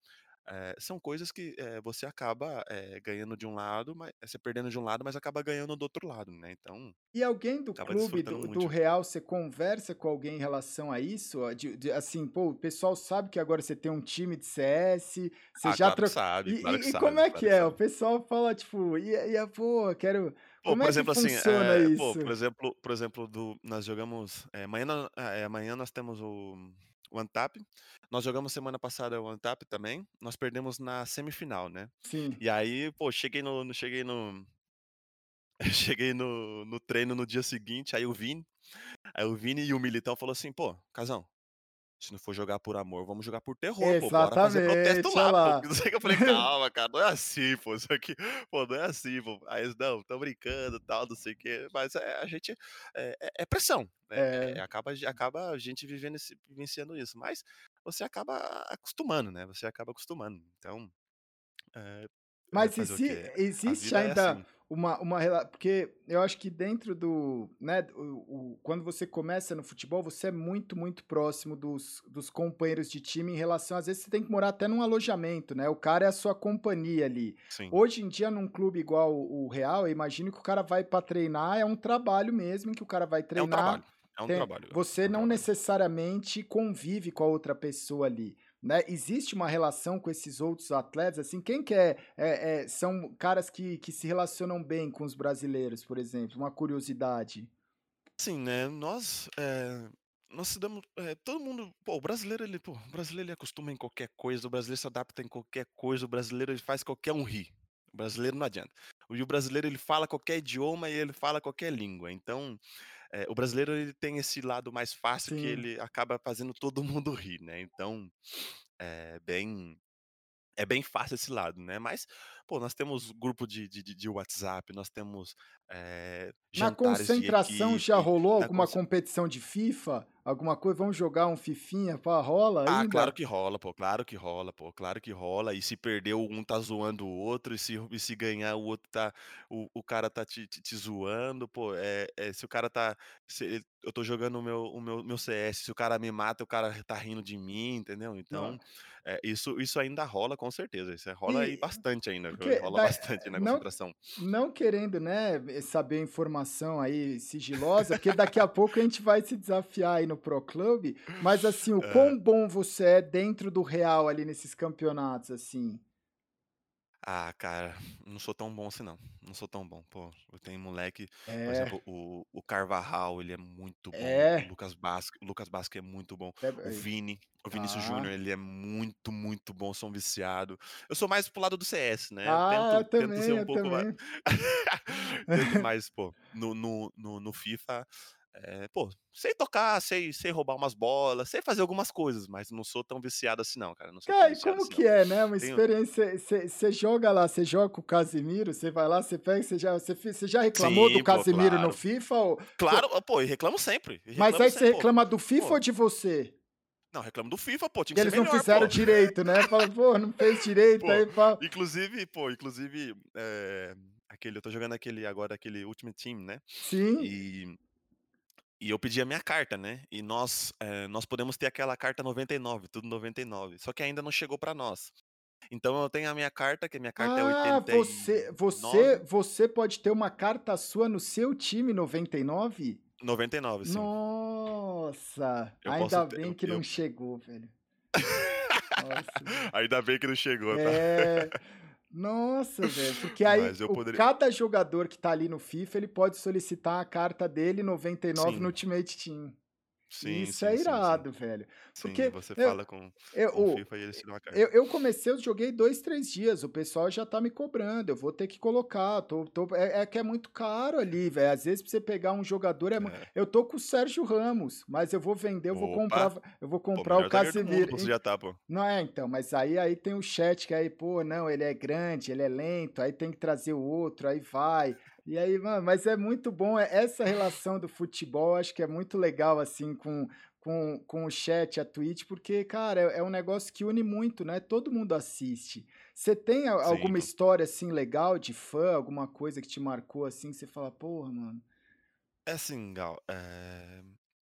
é, são coisas que é, você acaba é, ganhando de um lado, mas você perdendo de um lado, mas acaba ganhando do outro lado, né? Então. E alguém do clube do, do, Real, você conversa com alguém em relação a isso? De, de, assim, pô, o pessoal sabe que agora você tem um time de CS, você ah, já claro sabe, e, claro e, sabe, como é claro que é? O pessoal fala tipo, e, e pô, quero Pô, Como por é exemplo, que assim, funciona isso? pô, por exemplo, por exemplo, do, nós jogamos. Amanhã, amanhã nós temos o, o Antap. Nós jogamos semana passada o Antap também. Nós perdemos na semifinal, né? Sim. E aí, pô, cheguei no. Cheguei no. cheguei no, no treino no dia seguinte, aí o Vini. Aí o Vini e o Militão falou assim, pô, Casão, se não for jogar por amor, vamos jogar por terror, pô. Bora fazer protesto lá, lá. pô. Não sei que eu falei, calma, cara, não é assim, pô. Isso aqui, pô, não é assim, pô. Aí não, tão brincando tal, não sei o quê. Mas é, a gente. É, é, é pressão, né? É. é. acaba, acaba a gente vivendo esse, vivenciando isso. Mas você acaba acostumando, né? Você acaba acostumando. Então. É, mas exi existe ainda assim uma, uma porque eu acho que dentro do, né, o, o, quando você começa no futebol, você é muito, muito próximo dos, dos companheiros de time em relação, às vezes você tem que morar até num alojamento, né, o cara é a sua companhia ali. Sim. Hoje em dia, num clube igual o, Real, eu imagino que o cara vai para treinar, é um trabalho mesmo, em que o cara vai treinar. É um trabalho. É um tem, trabalho. Você é um não trabalho. necessariamente convive com a outra pessoa ali. Né? Existe uma relação com esses outros atletas? Assim, quem que é, é, é, são caras que, que se relacionam bem com os brasileiros, por exemplo? Uma curiosidade. Sim, né? Nós, é, nós se damos, é, todo mundo, pô, o brasileiro ele, pô, o brasileiro ele acostuma em qualquer coisa, o brasileiro se adapta em qualquer coisa, o brasileiro ele faz qualquer um rir. O brasileiro não adianta. E o brasileiro ele fala qualquer idioma e ele fala qualquer língua. Então, é, o brasileiro ele tem esse lado mais fácil Sim. que ele acaba fazendo todo mundo rir, né? Então, é bem é bem fácil esse lado, né? Mas, pô, nós temos grupo de, de, de WhatsApp, nós temos é, Na concentração equipe, já rolou alguma competição de FIFA? Alguma coisa? Vamos jogar um fifinha? Pá, rola ah, ainda? claro que rola, pô, claro que rola, pô, claro que rola. E se perder, um tá zoando o outro, e se, e se ganhar, o outro tá. O, o cara tá te, te, te zoando, pô. É, é, se o cara tá. Se, eu tô jogando o meu, o meu, meu CS, se o cara me mata, o cara tá rindo de mim, entendeu? Então, é, isso, isso ainda rola com certeza. Isso rola e, aí bastante ainda, rola da, bastante na não, concentração. Não querendo, né, saber informação aí sigilosa, porque daqui a pouco a gente vai se desafiar aí no Pro Club, mas assim, o é. quão bom você é dentro do real ali nesses campeonatos, assim? Ah, cara, não sou tão bom assim não. Não sou tão bom. Pô, eu tenho moleque, por É, exemplo, o, o Carvajal, ele é muito bom. O é. Lucas Basque, o Lucas Basque é muito bom. É, O. Vini, o Vinícius Ah, Júnior, ele é muito, muito bom. Sou um viciado. Eu sou mais pro lado do CS, né? Eu ah, eu tento, tento ser também, um eu pouco também. Mais, pô, no, no, no, no FIFA. É, pô, sei tocar, sei, sei roubar umas bolas, sei fazer algumas coisas, mas não sou tão viciado assim não, cara. Não Cara, e viciado como assim que não. é, né? Uma Tenho. experiência. Você joga lá, você joga com o Casimiro, você vai lá, você pega, você já, já reclamou do Sim, pô, Casimiro no claro. FIFA? Ou... Claro, pô, e reclamo sempre. e Mas Reclamo aí você pô. reclama do FIFA Pô, ou de você? não, reclamo do FIFA, pô, tinha Que que ser eles não melhor, fizeram pô. direito, né? Fala, pô, não fez direito, aí inclusive, pô, inclusive, é, aquele, eu tô jogando aquele agora, aquele Ultimate Team, né? Sim. E, e eu pedi a minha carta, né? E nós, é, nós podemos ter aquela carta 99, tudo 99. Só que ainda não chegou pra nós. Então eu tenho a minha carta, que a minha carta é Ah, você, você, 89. você pode ter uma carta sua no seu time 99? 99, sim. Nossa, Eu ainda ter. bem Eu, que não eu- chegou, velho. Nossa. Ainda bem que não chegou, tá? É. Nossa, velho. Porque aí, o, poderia. cada jogador que tá ali no FIFA, ele pode solicitar a carta dele 99 no Sim, Ultimate Team. Sim, Isso sim, é sim, sim. irado, velho. Sim, Porque você eu, fala com, eu, com o o- FIFA e eles te dão a carta. eu, eu comecei, eu joguei dois, três dias. O pessoal já tá me cobrando. Eu vou ter que colocar. Tô, tô- é, é que é muito caro ali, velho. Às vezes, pra você pegar um jogador, é, É. eu tô com o Sérgio Ramos, mas eu vou vender, eu vou comprar, Opa! eu vou Pô, comprar o do mundo Casemiro. Em- já tá, pô. Não é, então, mas aí, aí tem o chat que aí, pô, não, ele é grande, ele é lento, aí tem que trazer o outro, aí vai. E aí, mano, mas é muito bom, é- essa relação do futebol, acho que é muito legal, assim, com, com, com o chat, a Twitch, porque, cara, é, é um negócio que une muito, né? Todo mundo assiste. Você tem a- alguma história, assim, legal de fã, alguma coisa que te marcou, assim, que você fala, porra, mano. É assim, Gal, eh,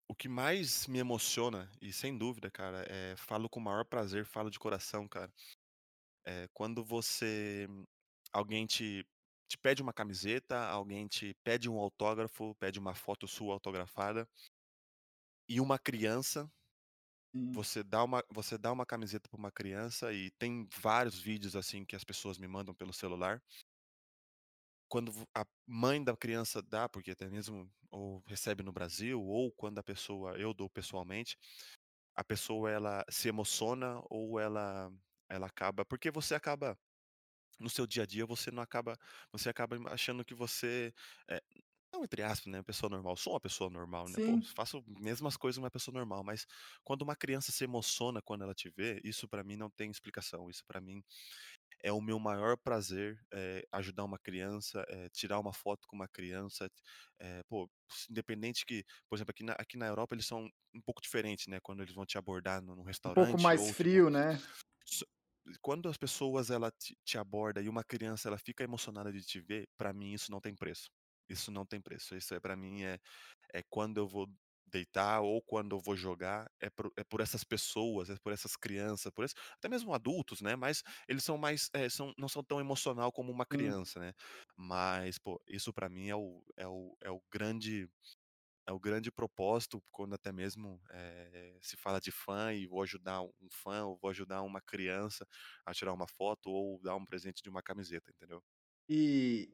o que mais me emociona, e sem dúvida, cara, é falo com o maior prazer, falo de coração, cara, é quando você alguém te te pede uma camiseta, alguém te pede um autógrafo, pede uma foto sua autografada, e uma criança, Sim, você dá uma você dá uma camiseta pra uma criança e tem vários vídeos, assim, que as pessoas me mandam pelo celular. Quando a mãe da criança dá, porque até mesmo ou recebe no Brasil, ou quando a pessoa eu dou pessoalmente, a pessoa ela se emociona ou ela ela acaba porque você acaba no seu dia a dia você não acaba você acaba achando que você, eh, não entre aspas, né, pessoa normal, sou uma pessoa normal, né, pô, faço mesmas coisas uma pessoa normal, mas quando uma criança se emociona quando ela te vê, isso pra mim não tem explicação, isso pra mim é o meu maior prazer, eh, ajudar uma criança, eh, tirar uma foto com uma criança, eh, pô, independente que, por exemplo, aqui na aqui na Europa eles são um pouco diferentes, né, quando eles vão te abordar no num Um pouco restaurante mais ou tipo, frio, né? Quando as pessoas ela te te aborda e uma criança ela fica emocionada de te ver, pra mim isso não tem preço. Isso não tem preço, isso é pra mim é é quando eu vou deitar ou quando eu vou jogar, é por é por essas pessoas, é por essas crianças, por esse até mesmo adultos, né, mas eles são mais, eh, são não são tão emocional como uma Sim. criança, né. Mas, pô, isso pra mim é o é o é o grande é o grande propósito quando até mesmo, eh, se fala de fã e vou ajudar um fã ou vou ajudar uma criança a tirar uma foto ou dar um presente de uma camiseta, entendeu. E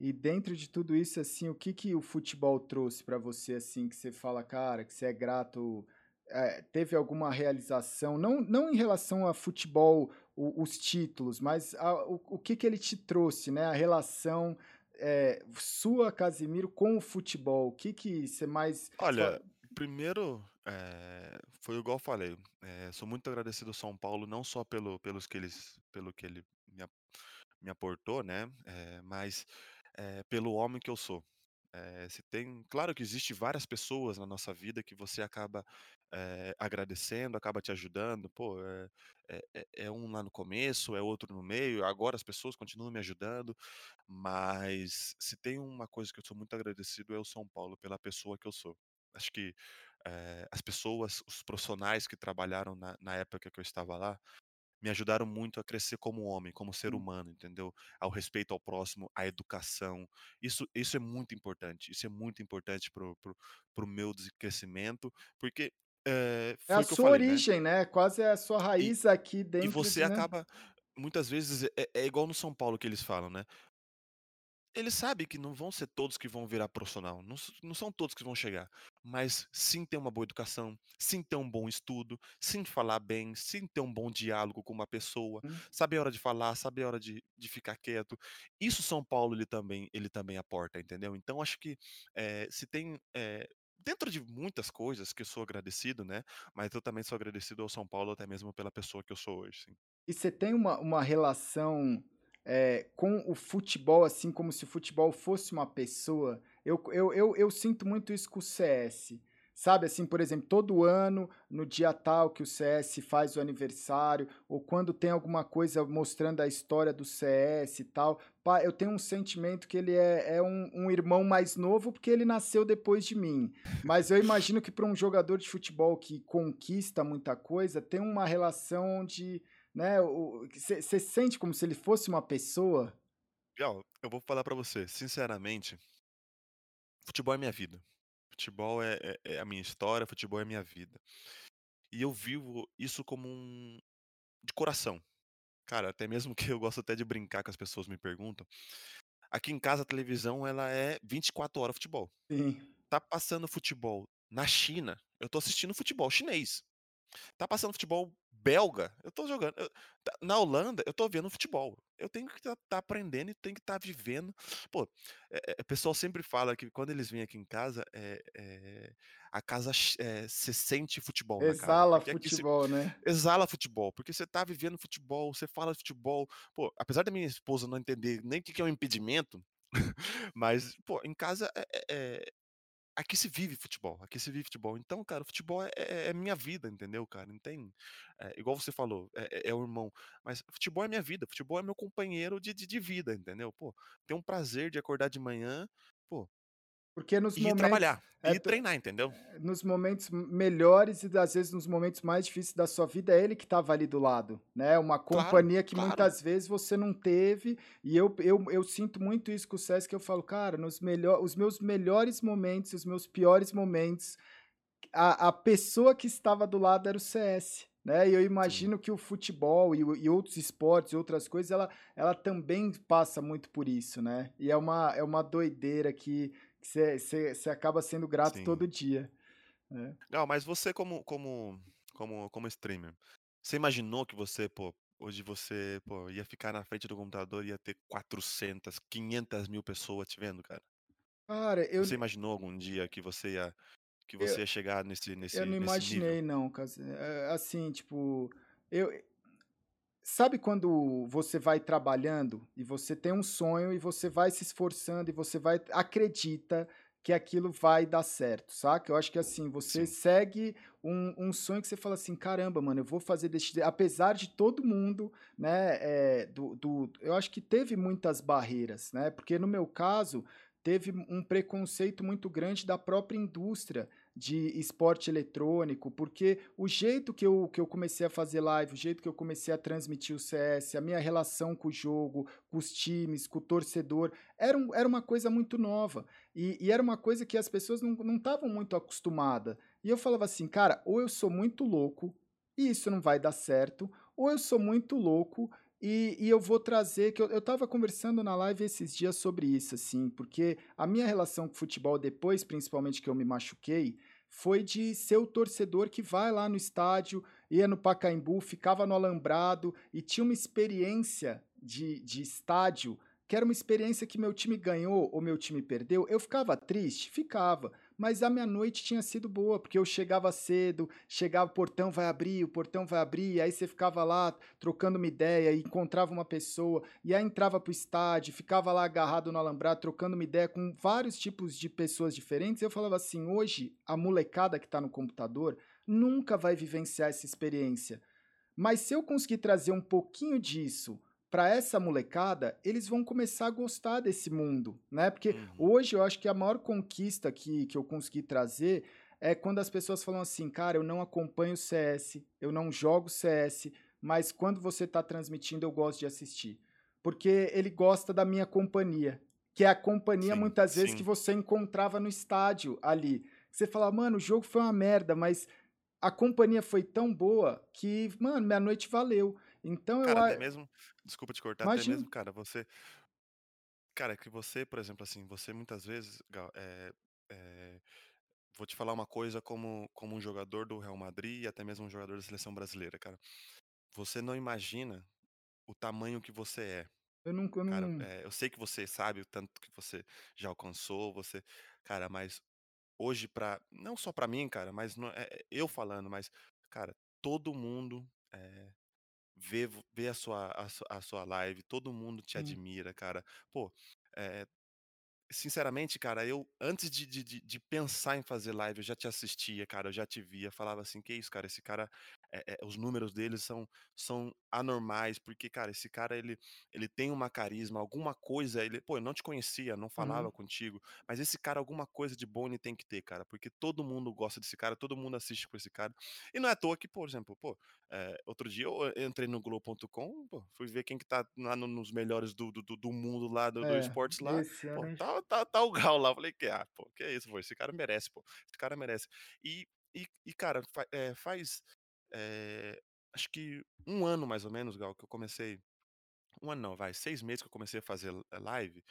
E dentro de tudo isso, assim, o que que o futebol trouxe pra você, assim, que você fala, cara, que você é grato, eh, teve alguma realização, não não em relação a futebol, o os títulos, mas a o o que que ele te trouxe, né, a relação, eh, sua, Casemiro, com o futebol, o que que você mais Olha, primeiro, eh, foi igual eu falei, eh, sou muito agradecido ao São Paulo, não só pelo pelos que eles pelo que ele me me aportou, né, eh, mas, eh, pelo homem que eu sou. Eh, se tem claro que existe várias pessoas na nossa vida que você acaba, eh, agradecendo, acaba te ajudando, pô, eh eh eh, é um lá no começo, é outro no meio, agora as pessoas continuam me ajudando, mas se tem uma coisa que eu sou muito agradecido é o São Paulo pela pessoa que eu sou. Acho que, eh, as pessoas, os profissionais que trabalharam na na época que eu estava lá, me ajudaram muito a crescer como homem, como ser Hum. humano, entendeu? Ao respeito ao próximo, à educação. Isso isso é muito importante, isso é muito importante para o para o para o meu crescimento, porque, eh, É a que eu sua falei, né, origem, né, quase é a sua e raiz aqui e dentro você de né. acaba muitas vezes é é igual no São Paulo que eles falam, né eles sabem que não vão ser todos que vão virar profissional, não não são todos que vão chegar, mas sim ter uma boa educação, sim ter um bom estudo, sim falar bem, sim ter um bom diálogo com uma pessoa, Hum. saber a hora de falar, saber a hora de de ficar quieto. Isso São Paulo ele também ele também aporta, entendeu. Então acho que, eh, se tem, eh, dentro de muitas coisas que eu sou agradecido, né, mas eu também sou agradecido ao São Paulo até mesmo pela pessoa que eu sou hoje, sim. E você tem uma uma relação, eh, com o futebol, assim, como se o futebol fosse uma pessoa? Eu eu eu eu sinto muito isso com o CS, sabe, assim, por exemplo, todo ano, no dia tal que o CS faz o aniversário, ou quando tem alguma coisa mostrando a história do CS e tal, pá, eu tenho um sentimento que ele é é um um irmão mais novo, porque ele nasceu depois de mim. Mas eu imagino que para um jogador de futebol que conquista muita coisa, tem uma relação de né, você sente como se ele fosse uma pessoa? Gal, eu vou falar pra você, sinceramente futebol é minha vida. Futebol é é é a minha história, futebol é minha vida. E eu vivo isso como um de coração. Cara, até mesmo que eu gosto até de brincar que as pessoas me perguntam. Aqui em casa a televisão ela é 24 horas futebol. Sim. Tá passando futebol na China, eu tô assistindo futebol chinês. Tá passando futebol belga, eu tô jogando. Eu, tá, na Holanda, eu tô vendo futebol. Eu tenho que estar tá, tá aprendendo e tenho que estar tá vivendo. Pô, é, é, o pessoal sempre fala que quando eles vêm aqui em casa, é, é a casa se sente futebol exala futebol, se, né? Exala futebol, porque você tá vivendo futebol, você fala futebol. Pô, apesar da minha esposa não entender nem o que é um impedimento, mas, pô, em casa é, aqui se vive futebol, aqui se vive futebol. Então, cara, futebol é, é, é minha vida, entendeu, cara? Não tem. É, igual você falou, é, é, é, o irmão. Mas futebol é minha vida, futebol é meu companheiro de, de, de vida, entendeu? Pô, tem um prazer de acordar de manhã, pô, porque nos e momentos. trabalhar, é, e treinar, entendeu? Nos momentos melhores e às vezes nos momentos mais difíceis da sua vida, é ele que estava ali do lado, né? Uma companhia claro, que claro. muitas vezes você não teve. E eu, eu, eu sinto muito isso com o Sesc, que eu falo, cara, nos melhor, os meus melhores momentos, os meus piores momentos, a, a pessoa que estava do lado era o CS. Né? E eu imagino Sim. que o futebol e, e, outros esportes, outras coisas, ela, ela também passa muito por isso, né? E é uma, é uma doideira que que você acaba sendo grato Sim. todo dia. Né? Não, mas você como, como, como, como streamer, você imaginou que você, pô, hoje você, pô, ia ficar na frente do computador e ia ter 400, 500 mil pessoas te vendo, cara? Cara, eu... Você imaginou algum dia que você ia que você eu, ia chegar nesse nesse Eu não imaginei nível? não, é, assim, tipo, eu Sabe quando você vai trabalhando e você tem um sonho e você vai se esforçando e você vai acredita que aquilo vai dar certo, saca? Eu acho que assim, você Sim. segue um, um sonho que você fala assim, caramba, mano, eu vou fazer desse... Apesar de todo mundo, né, é, do, do, eu acho que teve muitas barreiras, né? Porque no meu caso, teve um preconceito muito grande da própria indústria de esporte eletrônico, porque o jeito que eu, que eu comecei a fazer live, o jeito que eu comecei a transmitir o CS, a minha relação com o jogo, com os times, com o torcedor, era, um, era uma coisa muito nova. E, e era uma coisa que as pessoas não estavam muito acostumadas. E eu falava assim, cara, ou eu sou muito louco e isso não vai dar certo, ou eu sou muito louco e, e, eu vou trazer, que eu, eu tava conversando na live esses dias sobre isso, assim, porque a minha relação com o futebol depois, principalmente que eu me machuquei, foi de ser o torcedor que vai lá no estádio, ia no Pacaembu, ficava no alambrado e tinha uma experiência de, de estádio que era uma experiência que meu time ganhou ou meu time perdeu. Eu ficava triste? Ficava mas a minha noite tinha sido boa, porque eu chegava cedo, chegava, o portão vai abrir, o portão vai abrir, aí você ficava lá trocando uma ideia, encontrava uma pessoa, e aí entrava pro estádio, ficava lá agarrado no alambrado, trocando uma ideia com vários tipos de pessoas diferentes. Eu falava assim: hoje, a molecada que está no computador nunca vai vivenciar essa experiência. Mas se eu conseguir trazer um pouquinho disso para essa molecada, eles vão começar a gostar desse mundo, né? Porque uhum. hoje eu acho que a maior conquista que, que eu consegui trazer é quando as pessoas falam assim, cara, eu não acompanho CS, eu não jogo CS, mas quando você está transmitindo eu gosto de assistir. Porque ele gosta da minha companhia, que é a companhia sim, muitas vezes sim. que você encontrava no estádio ali. Você fala, mano, o jogo foi uma merda, mas a companhia foi tão boa que, mano, minha noite valeu. Então cara, eu até mesmo, desculpa te cortar, Imagina. até mesmo, cara, você, cara, que você, por exemplo, assim, você muitas vezes, é, é, vou te falar uma coisa como, como um jogador do Real Madrid e até mesmo um jogador da seleção brasileira, cara. Você não imagina o tamanho que você é. Eu nunca, Cara, não. é, eu sei que você sabe o tanto que você já alcançou, você, cara, mas hoje pra, não só pra mim, cara, mas não, é, eu falando, mas, cara, todo mundo é, vê, vê a, sua, a, a sua live, todo mundo te Sim. admira, cara. Pô, é, sinceramente, cara, eu antes de, de, de, pensar em fazer live, eu já te assistia, cara, eu já te via, falava assim, que isso, cara, esse cara, é, é, os números dele são, são anormais, porque, cara, esse cara, ele, ele tem uma carisma, alguma coisa, ele, pô, eu não te conhecia, não falava Uhum. contigo, mas esse cara, alguma coisa de bom ele tem que ter, cara, porque todo mundo gosta desse cara, todo mundo assiste com esse cara, e não é à toa que, por exemplo, pô, é, outro dia eu entrei no Globo.com, fui ver quem que tá lá nos melhores do, do, do mundo lá, do, do É, esportes lá, pô, tá, tá, tá o Gal lá. Eu falei que, ah, pô, que é isso, pô, esse cara merece, pô. Esse cara merece. E, e, e cara, fa, é, faz. É, acho que um ano mais ou menos, Gal, que eu comecei. Um ano não, vai, seis meses que eu comecei a fazer live.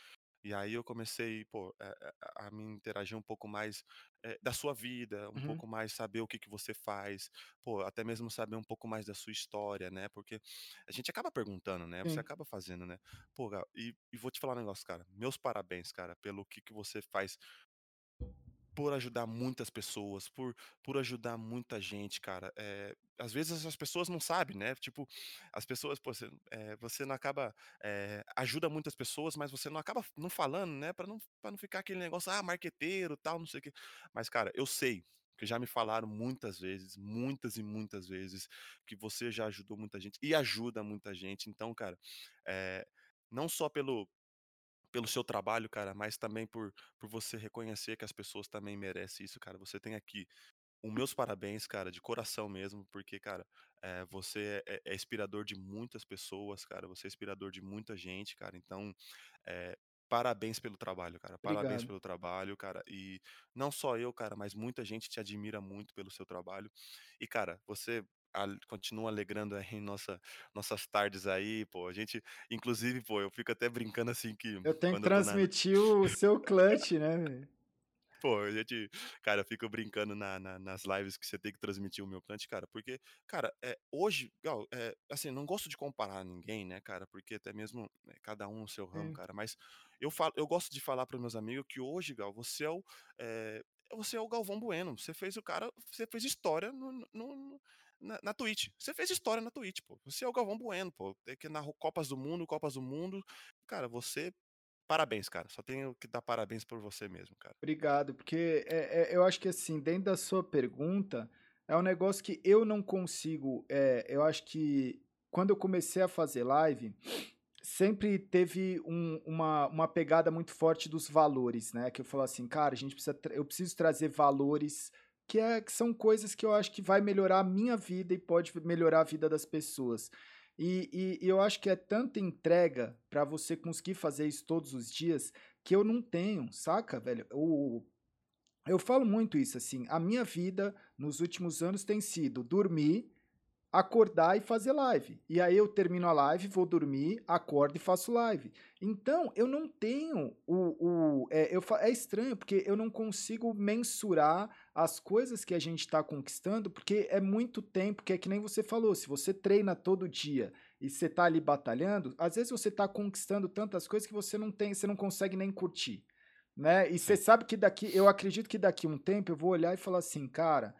E aí eu comecei, pô, a, a, a me interagir um pouco mais é, da sua vida, um Uhum. pouco mais saber o que, que você faz, pô, até mesmo saber um pouco mais da sua história, né? Porque a gente acaba perguntando, né? Você Sim. acaba fazendo, né? Pô, Gal, e, e vou te falar um negócio, cara. Meus parabéns, cara, pelo que, que você faz por ajudar muitas pessoas, por por ajudar muita gente, cara. Eh, às vezes as pessoas não sabem, né, tipo, as pessoas, pô, você, eh, você não acaba, eh, ajuda muitas pessoas, mas você não acaba não falando, né, pra não não ficar aquele negócio: "Ah, marqueteiro, tal, não sei o quê". Mas, cara, eu sei, que já me falaram muitas vezes, muitas e muitas vezes, que você já ajudou muita gente e ajuda muita gente. Então, cara, eh, não só pelo pelo seu trabalho, cara, mas também por por você reconhecer que as pessoas também merecem isso, cara. Você tem aqui os meus parabéns, cara, de coração mesmo, porque, cara, eh, você é é inspirador de muitas pessoas, cara, você é inspirador de muita gente, cara. Então, eh, parabéns pelo trabalho, cara, parabéns Obrigado. pelo trabalho, cara. E não só eu, cara, mas muita gente te admira muito pelo seu trabalho. E, cara, você continua alegrando aí nossa nossas tardes aí, pô. A gente inclusive, pô, eu fico até brincando, assim, que Eu tenho que tô na transmitir o seu clutch, né, velho? Pô, a gente cara, eu fico brincando na na nas lives que você tem que transmitir o meu plant, cara, porque, cara, é hoje, Gal, eh, assim, não gosto de comparar ninguém, né, cara, porque até mesmo, eh, cada um no seu ramo, Sim. cara, mas eu falo eu gosto de falar para meus amigos que hoje, Gal, você é o, eh, você é o Galvão Bueno, você fez o cara você fez história no no no na na Twitch, você fez história na Twitch, pô, você é o Galvão Bueno, pô, é que narrou Copas do Mundo, Copas do Mundo, cara, você parabéns, cara, só tenho que dar parabéns por você mesmo, cara. Obrigado, porque, eh eh, eu acho que, assim, dentro da sua pergunta, é um negócio que eu não consigo, eh, eu acho que quando eu comecei a fazer live, sempre teve um uma uma pegada muito forte dos valores, né, que eu falo assim: "Cara, a gente precisa eu preciso trazer valores que é que são coisas que eu acho que vai melhorar a minha vida e pode melhorar a vida das pessoas". E e e eu acho que é tanta entrega pra você conseguir fazer isso todos os dias, que eu não tenho, saca, velho? O eu falo muito isso, assim, a minha vida nos últimos anos tem sido dormir, acordar e fazer live. E aí eu termino a live, vou dormir, acordo e faço live. Então, eu não tenho o o eh, eu é estranho, porque eu não consigo mensurar as coisas que a gente tá conquistando, porque é muito tempo, que é que nem você falou, se você treina todo dia e você tá ali batalhando, às vezes você tá conquistando tantas coisas que você não tem você não consegue nem curtir, né. E você Sim. sabe que daqui eu acredito que daqui um tempo eu vou olhar e falar assim: "Cara"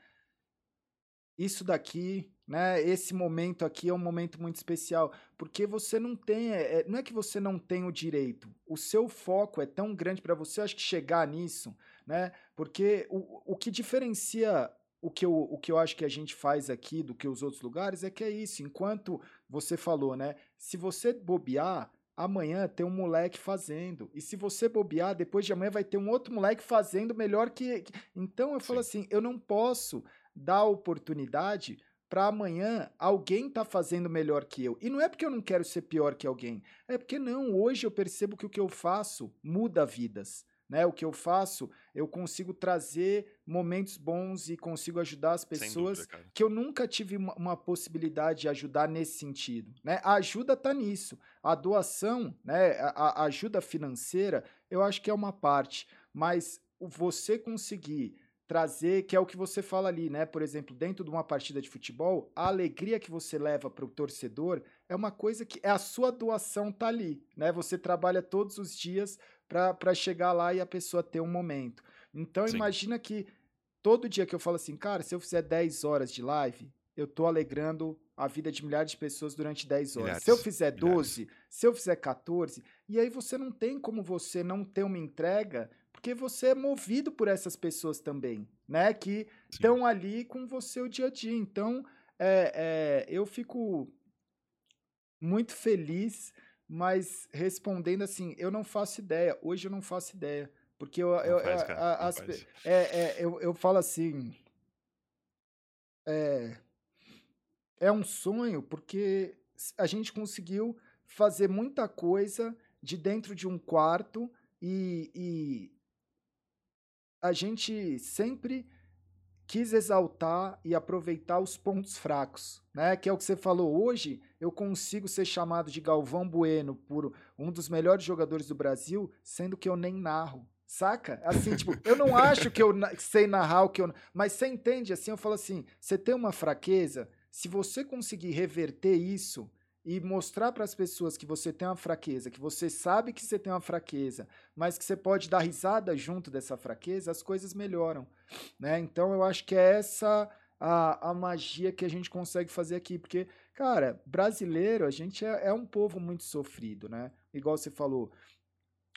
"isso daqui, né, esse momento aqui é um momento muito especial", porque você não tem, eh eh, não é que você não tem o direito, o seu foco é tão grande pra você, acho que chegar nisso, né, porque o o que diferencia o que eu o que eu acho que a gente faz aqui do que os outros lugares, é que é isso, enquanto você falou, né, se você bobear, amanhã tem um moleque fazendo, e se você bobear, depois de amanhã vai ter um outro moleque fazendo melhor que que então eu falo Sim. assim, eu não posso dar oportunidade pra amanhã alguém tá fazendo melhor que eu. E não é porque eu não quero ser pior que alguém, é porque não, hoje eu percebo que o que eu faço muda vidas, né, o que eu faço, eu consigo trazer momentos bons e consigo ajudar as dúvida, pessoas cara. que eu nunca tive uma uma possibilidade de ajudar nesse sentido, né. A ajuda tá nisso, a doação, né, a a ajuda financeira, eu acho que é uma parte, mas você conseguir trazer que é o que você fala ali, né, por exemplo, dentro de uma partida de futebol, a alegria que você leva para o torcedor é uma coisa que é a sua doação tá ali, né, você trabalha todos os dias pra chegar lá e a pessoa ter um momento. Então Sim. imagina que todo dia que eu falo assim: "Cara, se eu fizer 10 horas de live, eu tô alegrando a vida de milhares de pessoas durante 10 horas. Se eu Milhares, fizer milhares. 12, se eu fizer 14", e aí você não tem como você não ter uma entrega, porque você é movido por essas pessoas também, né, que estão ali com você o dia a dia. Então, eh eh, eu fico muito feliz, mas respondendo assim, eu não faço ideia, hoje eu não faço ideia, porque eu eu faz, a não as eh eh, eu eu falo assim eh é um sonho, porque a gente conseguiu fazer muita coisa de dentro de um quarto e e a gente sempre quis exaltar e aproveitar os pontos fracos, né? Que é o que você falou. Hoje eu consigo ser chamado de Galvão Bueno por um dos melhores jogadores do Brasil, sendo que eu nem narro. Saca? Assim, tipo, eu não acho que eu sei narrar o que eu. Mas você entende assim? Eu falo assim: você tem uma fraqueza, se você conseguir reverter isso e mostrar para as pessoas que você tem uma fraqueza, que você sabe que você tem uma fraqueza, mas que você pode dar risada junto dessa fraqueza, as coisas melhoram, né? Então eu acho que é essa a, a magia que a gente consegue fazer aqui, porque, cara, brasileiro, a gente é, é um povo muito sofrido, né? Igual você falou,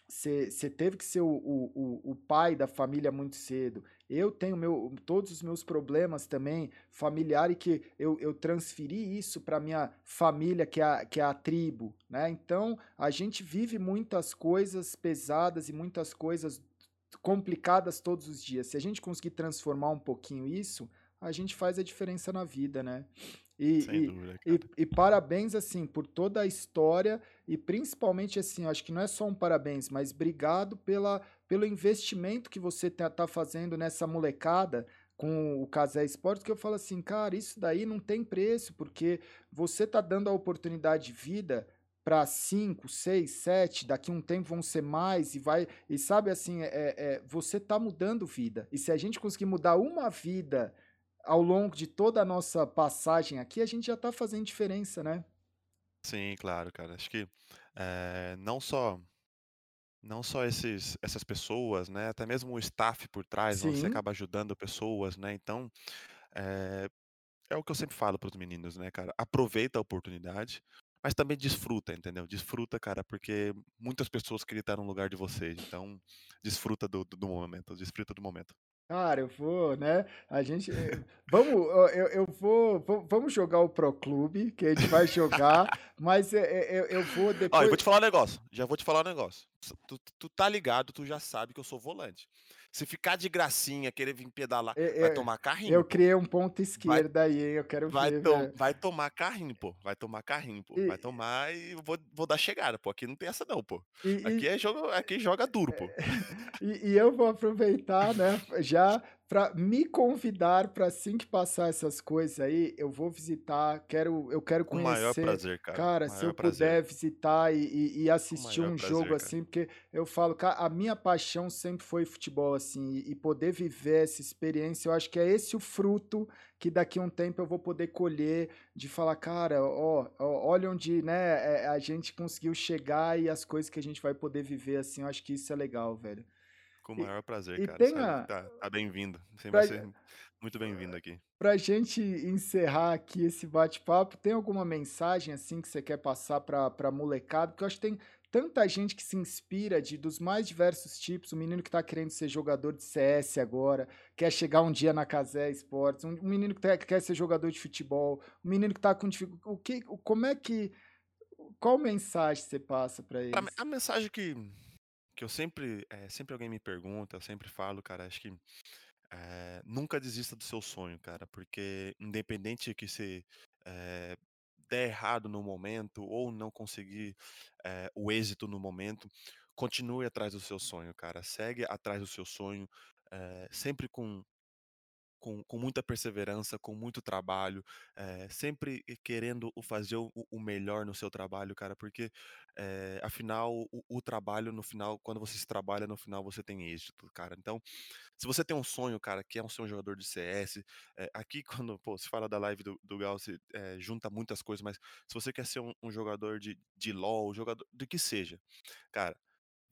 você teve que ser o, o, o pai da família muito cedo. Eu tenho meu, todos os meus problemas também familiares que eu, eu transferi isso para minha família, que é, a, que é a tribo. Né? Então, a gente vive muitas coisas pesadas e muitas coisas complicadas todos os dias. Se a gente conseguir transformar um pouquinho isso, a gente faz a diferença na vida, né? E, Sem e, dúvida, e, e, parabéns, assim, por toda a história e principalmente, assim, acho que não é só um parabéns, mas obrigado pela, pelo investimento que você tá, tá fazendo nessa molecada com o Casé Esportes, que eu falo assim, cara, isso daí não tem preço, porque você tá dando a oportunidade de vida para cinco, seis, sete, daqui um tempo vão ser mais e vai e sabe assim, é, é, você tá mudando vida. E se a gente conseguir mudar uma vida ao longo de toda a nossa passagem aqui, a gente já está fazendo diferença, né? Sim, claro, cara. Acho que é, não só não só esses, essas pessoas, né? Até mesmo o staff por trás, você acaba ajudando pessoas, né? Então, é, é o que eu sempre falo para os meninos, né, cara? Aproveita a oportunidade, mas também desfruta, entendeu? Desfruta, cara, porque muitas pessoas queriam estar no lugar de vocês. Então, desfruta do, do momento, desfruta do momento. Cara, eu vou, né? A gente. Eh, vamos, eu, eu vou, Vamos jogar o Pro Clube, que a gente vai jogar, mas eu, eh, eu, eh, eu vou depois. Olha, eu vou te falar um negócio. Já vou te falar um negócio. Tu, tu tá ligado, tu já sabe que eu sou volante. Se ficar de gracinha, querer vir pedalar, é, vai tomar carrinho. Eu criei um ponto esquerdo vai, aí, hein? Eu quero vai ver. To vai tomar carrinho, pô. Vai tomar carrinho, pô. E, vai tomar e vou, vou dar chegada, pô. Aqui não tem essa, não, pô. E, aqui, é jogo, aqui joga duro, pô. E, e eu vou aproveitar, né? Já para me convidar para assim que passar essas coisas aí, eu vou visitar, quero, eu quero conhecer. Com maior prazer, cara. Cara, se eu prazer. puder visitar e, e, e assistir um prazer, jogo cara. assim, porque eu falo, cara, a minha paixão sempre foi futebol, assim, e, e poder viver essa experiência, eu acho que é esse o fruto que daqui a um tempo eu vou poder colher, de falar, cara, ó, ó olha onde, né, é, a gente conseguiu chegar e as coisas que a gente vai poder viver, assim, eu acho que isso é legal, velho. Com o maior prazer, e cara. Tem a... Tá, tá bem-vindo. Sempre pra... ser muito bem-vindo aqui. Pra gente encerrar aqui esse bate-papo, tem alguma mensagem assim que você quer passar pra, pra molecada? Porque eu acho que tem tanta gente que se inspira de dos mais diversos tipos. O menino que tá querendo ser jogador de CS agora, quer chegar um dia na Casé Esportes, um menino que tá, quer ser jogador de futebol, um menino que tá com dificuldade. O que, como é que. Qual mensagem você passa para eles? A, a mensagem que que eu sempre, é, sempre alguém me pergunta, eu sempre falo, cara, acho que é, nunca desista do seu sonho, cara, porque independente que você é, der errado no momento ou não conseguir o êxito no momento, continue atrás do seu sonho, cara, segue atrás do seu sonho, sempre com com, com muita perseverança, com muito trabalho, é, sempre querendo fazer o, o, melhor no seu trabalho, cara, porque é, afinal o, o, trabalho no final, quando você se trabalha no final você tem êxito, cara. Então, se você tem um sonho, cara, que é um ser um jogador de CS, é, aqui quando pô, se fala da live do, do Gal, se junta muitas coisas, mas se você quer ser um, um jogador de, de LoL, jogador do que seja, cara,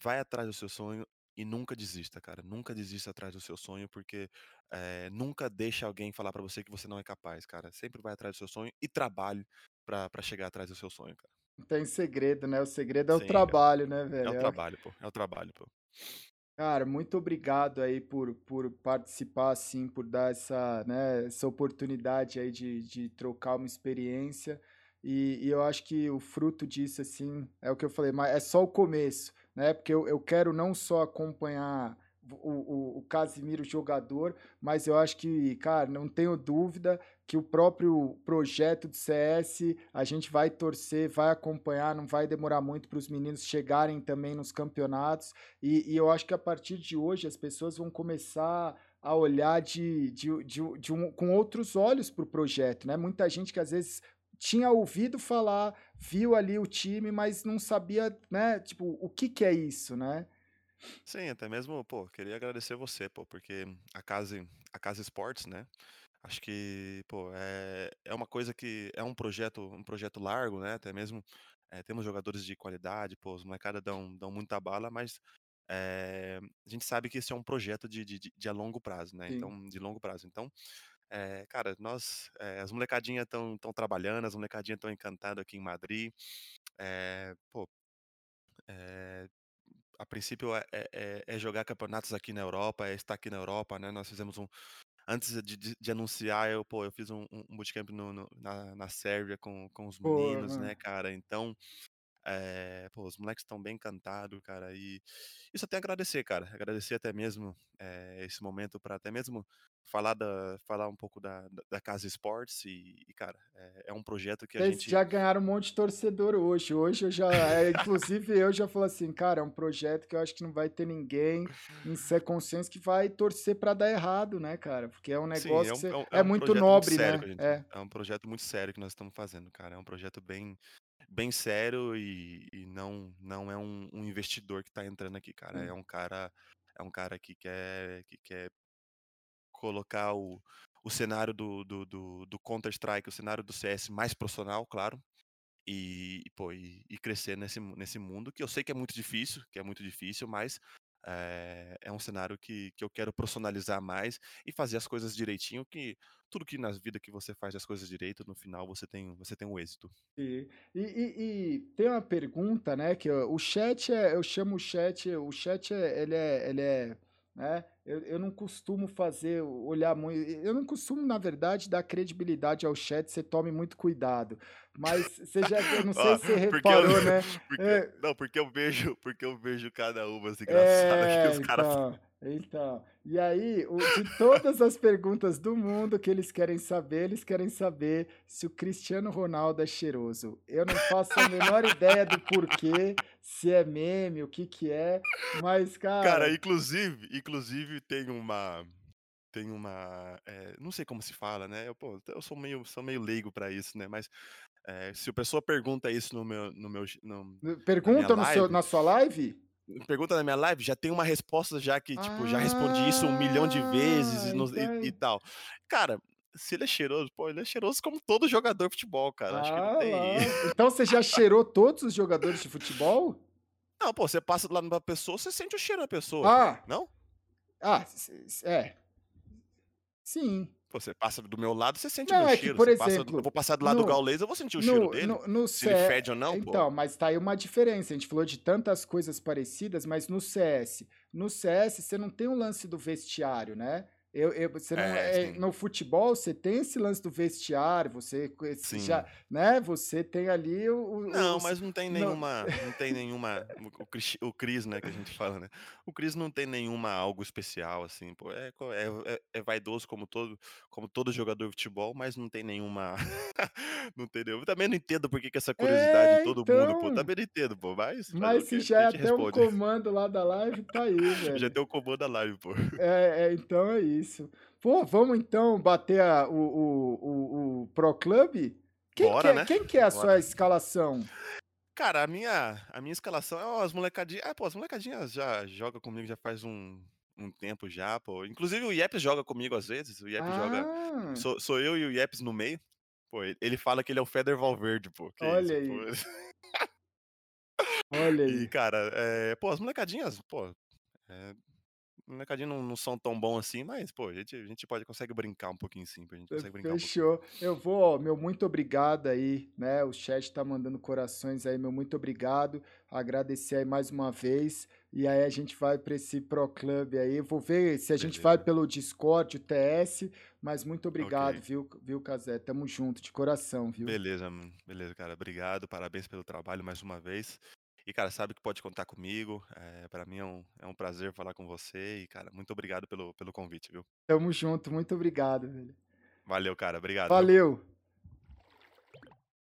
vai atrás do seu sonho, e nunca desista, cara. Nunca desista atrás do seu sonho, porque é, nunca deixa alguém falar para você que você não é capaz, cara. Sempre vai atrás do seu sonho e trabalhe para chegar atrás do seu sonho, cara. Não tem segredo, né? O segredo é Sim, o trabalho, cara. né, velho? É o trabalho, pô. É o trabalho, pô. Cara, muito obrigado aí por, por participar, assim, por dar essa, né, essa oportunidade aí de, de trocar uma experiência. E, e eu acho que o fruto disso, assim, é o que eu falei, mas é só o começo né? Porque eu, eu quero não só acompanhar o, o, o Casimiro jogador, mas eu acho que, cara, não tenho dúvida que o próprio projeto de CS a gente vai torcer, vai acompanhar, não vai demorar muito para os meninos chegarem também nos campeonatos. E, e, eu acho que a partir de hoje as pessoas vão começar a olhar de, de, de, de um, com outros olhos para o projeto, né? Muita gente que às vezes tinha ouvido falar, viu ali o time, mas não sabia, né? Tipo, o que que é isso, né? Sim, até mesmo, pô, queria agradecer você, pô, porque a Casa, a Casa Esportes, né? Acho que, pô, é, é uma coisa que é um projeto, um projeto largo, né? Até mesmo é, temos jogadores de qualidade, pô, os molecadas dão, dão muita bala, mas é, a gente sabe que esse é um projeto de, de, de a longo prazo, né? Sim. Então, de longo prazo. Então, é, cara, nós, é, as molecadinhas estão tão trabalhando, as molecadinhas estão encantadas aqui em Madrid. É, pô, a princípio é, é, é, jogar campeonatos aqui na Europa, é estar aqui na Europa, né? Nós fizemos um, antes de, de, de, anunciar, eu, pô, eu fiz um, um bootcamp no, no, na, na Sérvia com, com os meninos, pô, né, cara? Então, é, pô, os moleques estão bem encantados, cara. E isso até agradecer, cara. Agradecer até mesmo é, esse momento para até mesmo falar, da, falar um pouco da, da Casa Esportes. E, e cara, é, é, um projeto que a Vocês gente. já ganharam um monte de torcedor hoje. Hoje eu já. É, inclusive, eu já falo assim, cara, é um projeto que eu acho que não vai ter ninguém em ser consciência que vai torcer para dar errado, né, cara? Porque é um negócio Sim, é, um, é, um, muito nobre, muito né? Gente, é. um projeto muito sério que nós estamos fazendo, cara. É um projeto bem bem sério e, e não não é um, um investidor que está entrando aqui, cara. É um cara é um cara que quer que quer colocar o, o cenário do, do, do, do Counter Strike, o cenário do CS mais profissional, claro. E, e pô, e, e, crescer nesse, nesse mundo que eu sei que é muito difícil, que é muito difícil, mas é, é, um cenário que, que eu quero profissionalizar mais e fazer as coisas direitinho, que tudo que na vida que você faz as coisas direito, no final você tem, você tem um êxito. E, e, e tem uma pergunta, né, que o chat é, eu chamo o chat, o chat é, ele é, ele é né? Eu, eu não costumo fazer, olhar muito. Eu não costumo, na verdade, dar credibilidade ao chat, você tome muito cuidado. Mas você já, eu não sei se você reparou, eu, né? Porque, é, não, porque eu vejo, porque eu vejo cada uma assim, engraçada é, que os caras. Então, então, e aí, o, de todas as perguntas do mundo que eles querem saber, eles querem saber se o Cristiano Ronaldo é cheiroso. Eu não faço a menor ideia do porquê, se é meme, o que que é, mas, cara... Cara, inclusive, inclusive tem uma... Tem uma... É, não sei como se fala, né? Eu, pô, eu sou meio, sou meio leigo para isso, né? Mas é, se a pessoa pergunta isso no meu... No meu no, pergunta na, seu, na sua live? Pergunta na minha live, já tem uma resposta já que, tipo, ah, já respondi isso um milhão de vezes e, no, e, e, tal. Cara, se ele é cheiroso, pô, ele é cheiroso como todo jogador de futebol, cara. Ah, Acho que não tem. Então você já cheirou todos os jogadores de futebol? Não, pô, você passa do lado da pessoa, você sente o cheiro da pessoa. Ah. Não? Ah, é. Sim. Você passa do meu lado, você sente não, o meu é cheiro. Que, por exemplo, passa, eu vou passar do lado no, do Gaules, eu vou sentir o no, cheiro dele. No, no se ele fede ou não, Então, pô. mas tá aí uma diferença. A gente falou de tantas coisas parecidas, mas no CS. No CS, você não tem o um lance do vestiário, né? Eu, eu, você não, é, é, no futebol você tem esse lance do vestiário, você já, né? Você tem ali o, o não, mas não tem nenhuma, não, não tem nenhuma o, o Cris, né, que a gente fala, né? O Cris não tem nenhuma algo especial assim, pô, é, é, é, é vaidoso como todo, como todo jogador de futebol, mas não tem nenhuma, não? Eu também não entendo por que, que essa curiosidade de todo então, mundo, pô, então também não entendo, pô, mas mas se já é até um comando lá da live, tá aí, velho. Já tem o um comando da live, pô. É, então é isso isso. Pô, vamos então bater a, o, o, o, o, Pro Club? Quem, Bora, que é, né? quem que é a Bora. sua escalação? Cara, a minha, a minha escalação é as molecadinhas. Ah, pô, as molecadinhas já jogam comigo já faz um, um tempo já, pô. Inclusive o Yeps joga comigo às vezes. O Yeps ah. joga. Sou, sou eu e o Yeps no meio. Pô, ele fala que ele é o Feder Valverde, pô. Olha isso, aí. Olha aí. E, cara, é, pô, as molecadinhas, pô, é, molecadinho não, não são tão bons assim, mas, pô, a gente, a gente pode, consegue brincar um pouquinho sim, a gente consegue brincar Fechou. Um eu vou, meu muito obrigado aí, né, o chat tá mandando corações aí, meu muito obrigado, agradecer aí mais uma vez, e aí a gente vai para esse Pro Club aí, vou ver se a Beleza. gente vai pelo Discord, o TS, mas muito obrigado, okay. viu, viu, Casé, tamo junto, de coração, viu? Beleza, beleza, cara, obrigado, parabéns pelo trabalho mais uma vez, e, cara, sabe que pode contar comigo. É, para mim é um, é um prazer falar com você. E, cara, muito obrigado pelo, pelo convite, viu? Tamo junto, muito obrigado, velho. Valeu, cara. Obrigado. Valeu.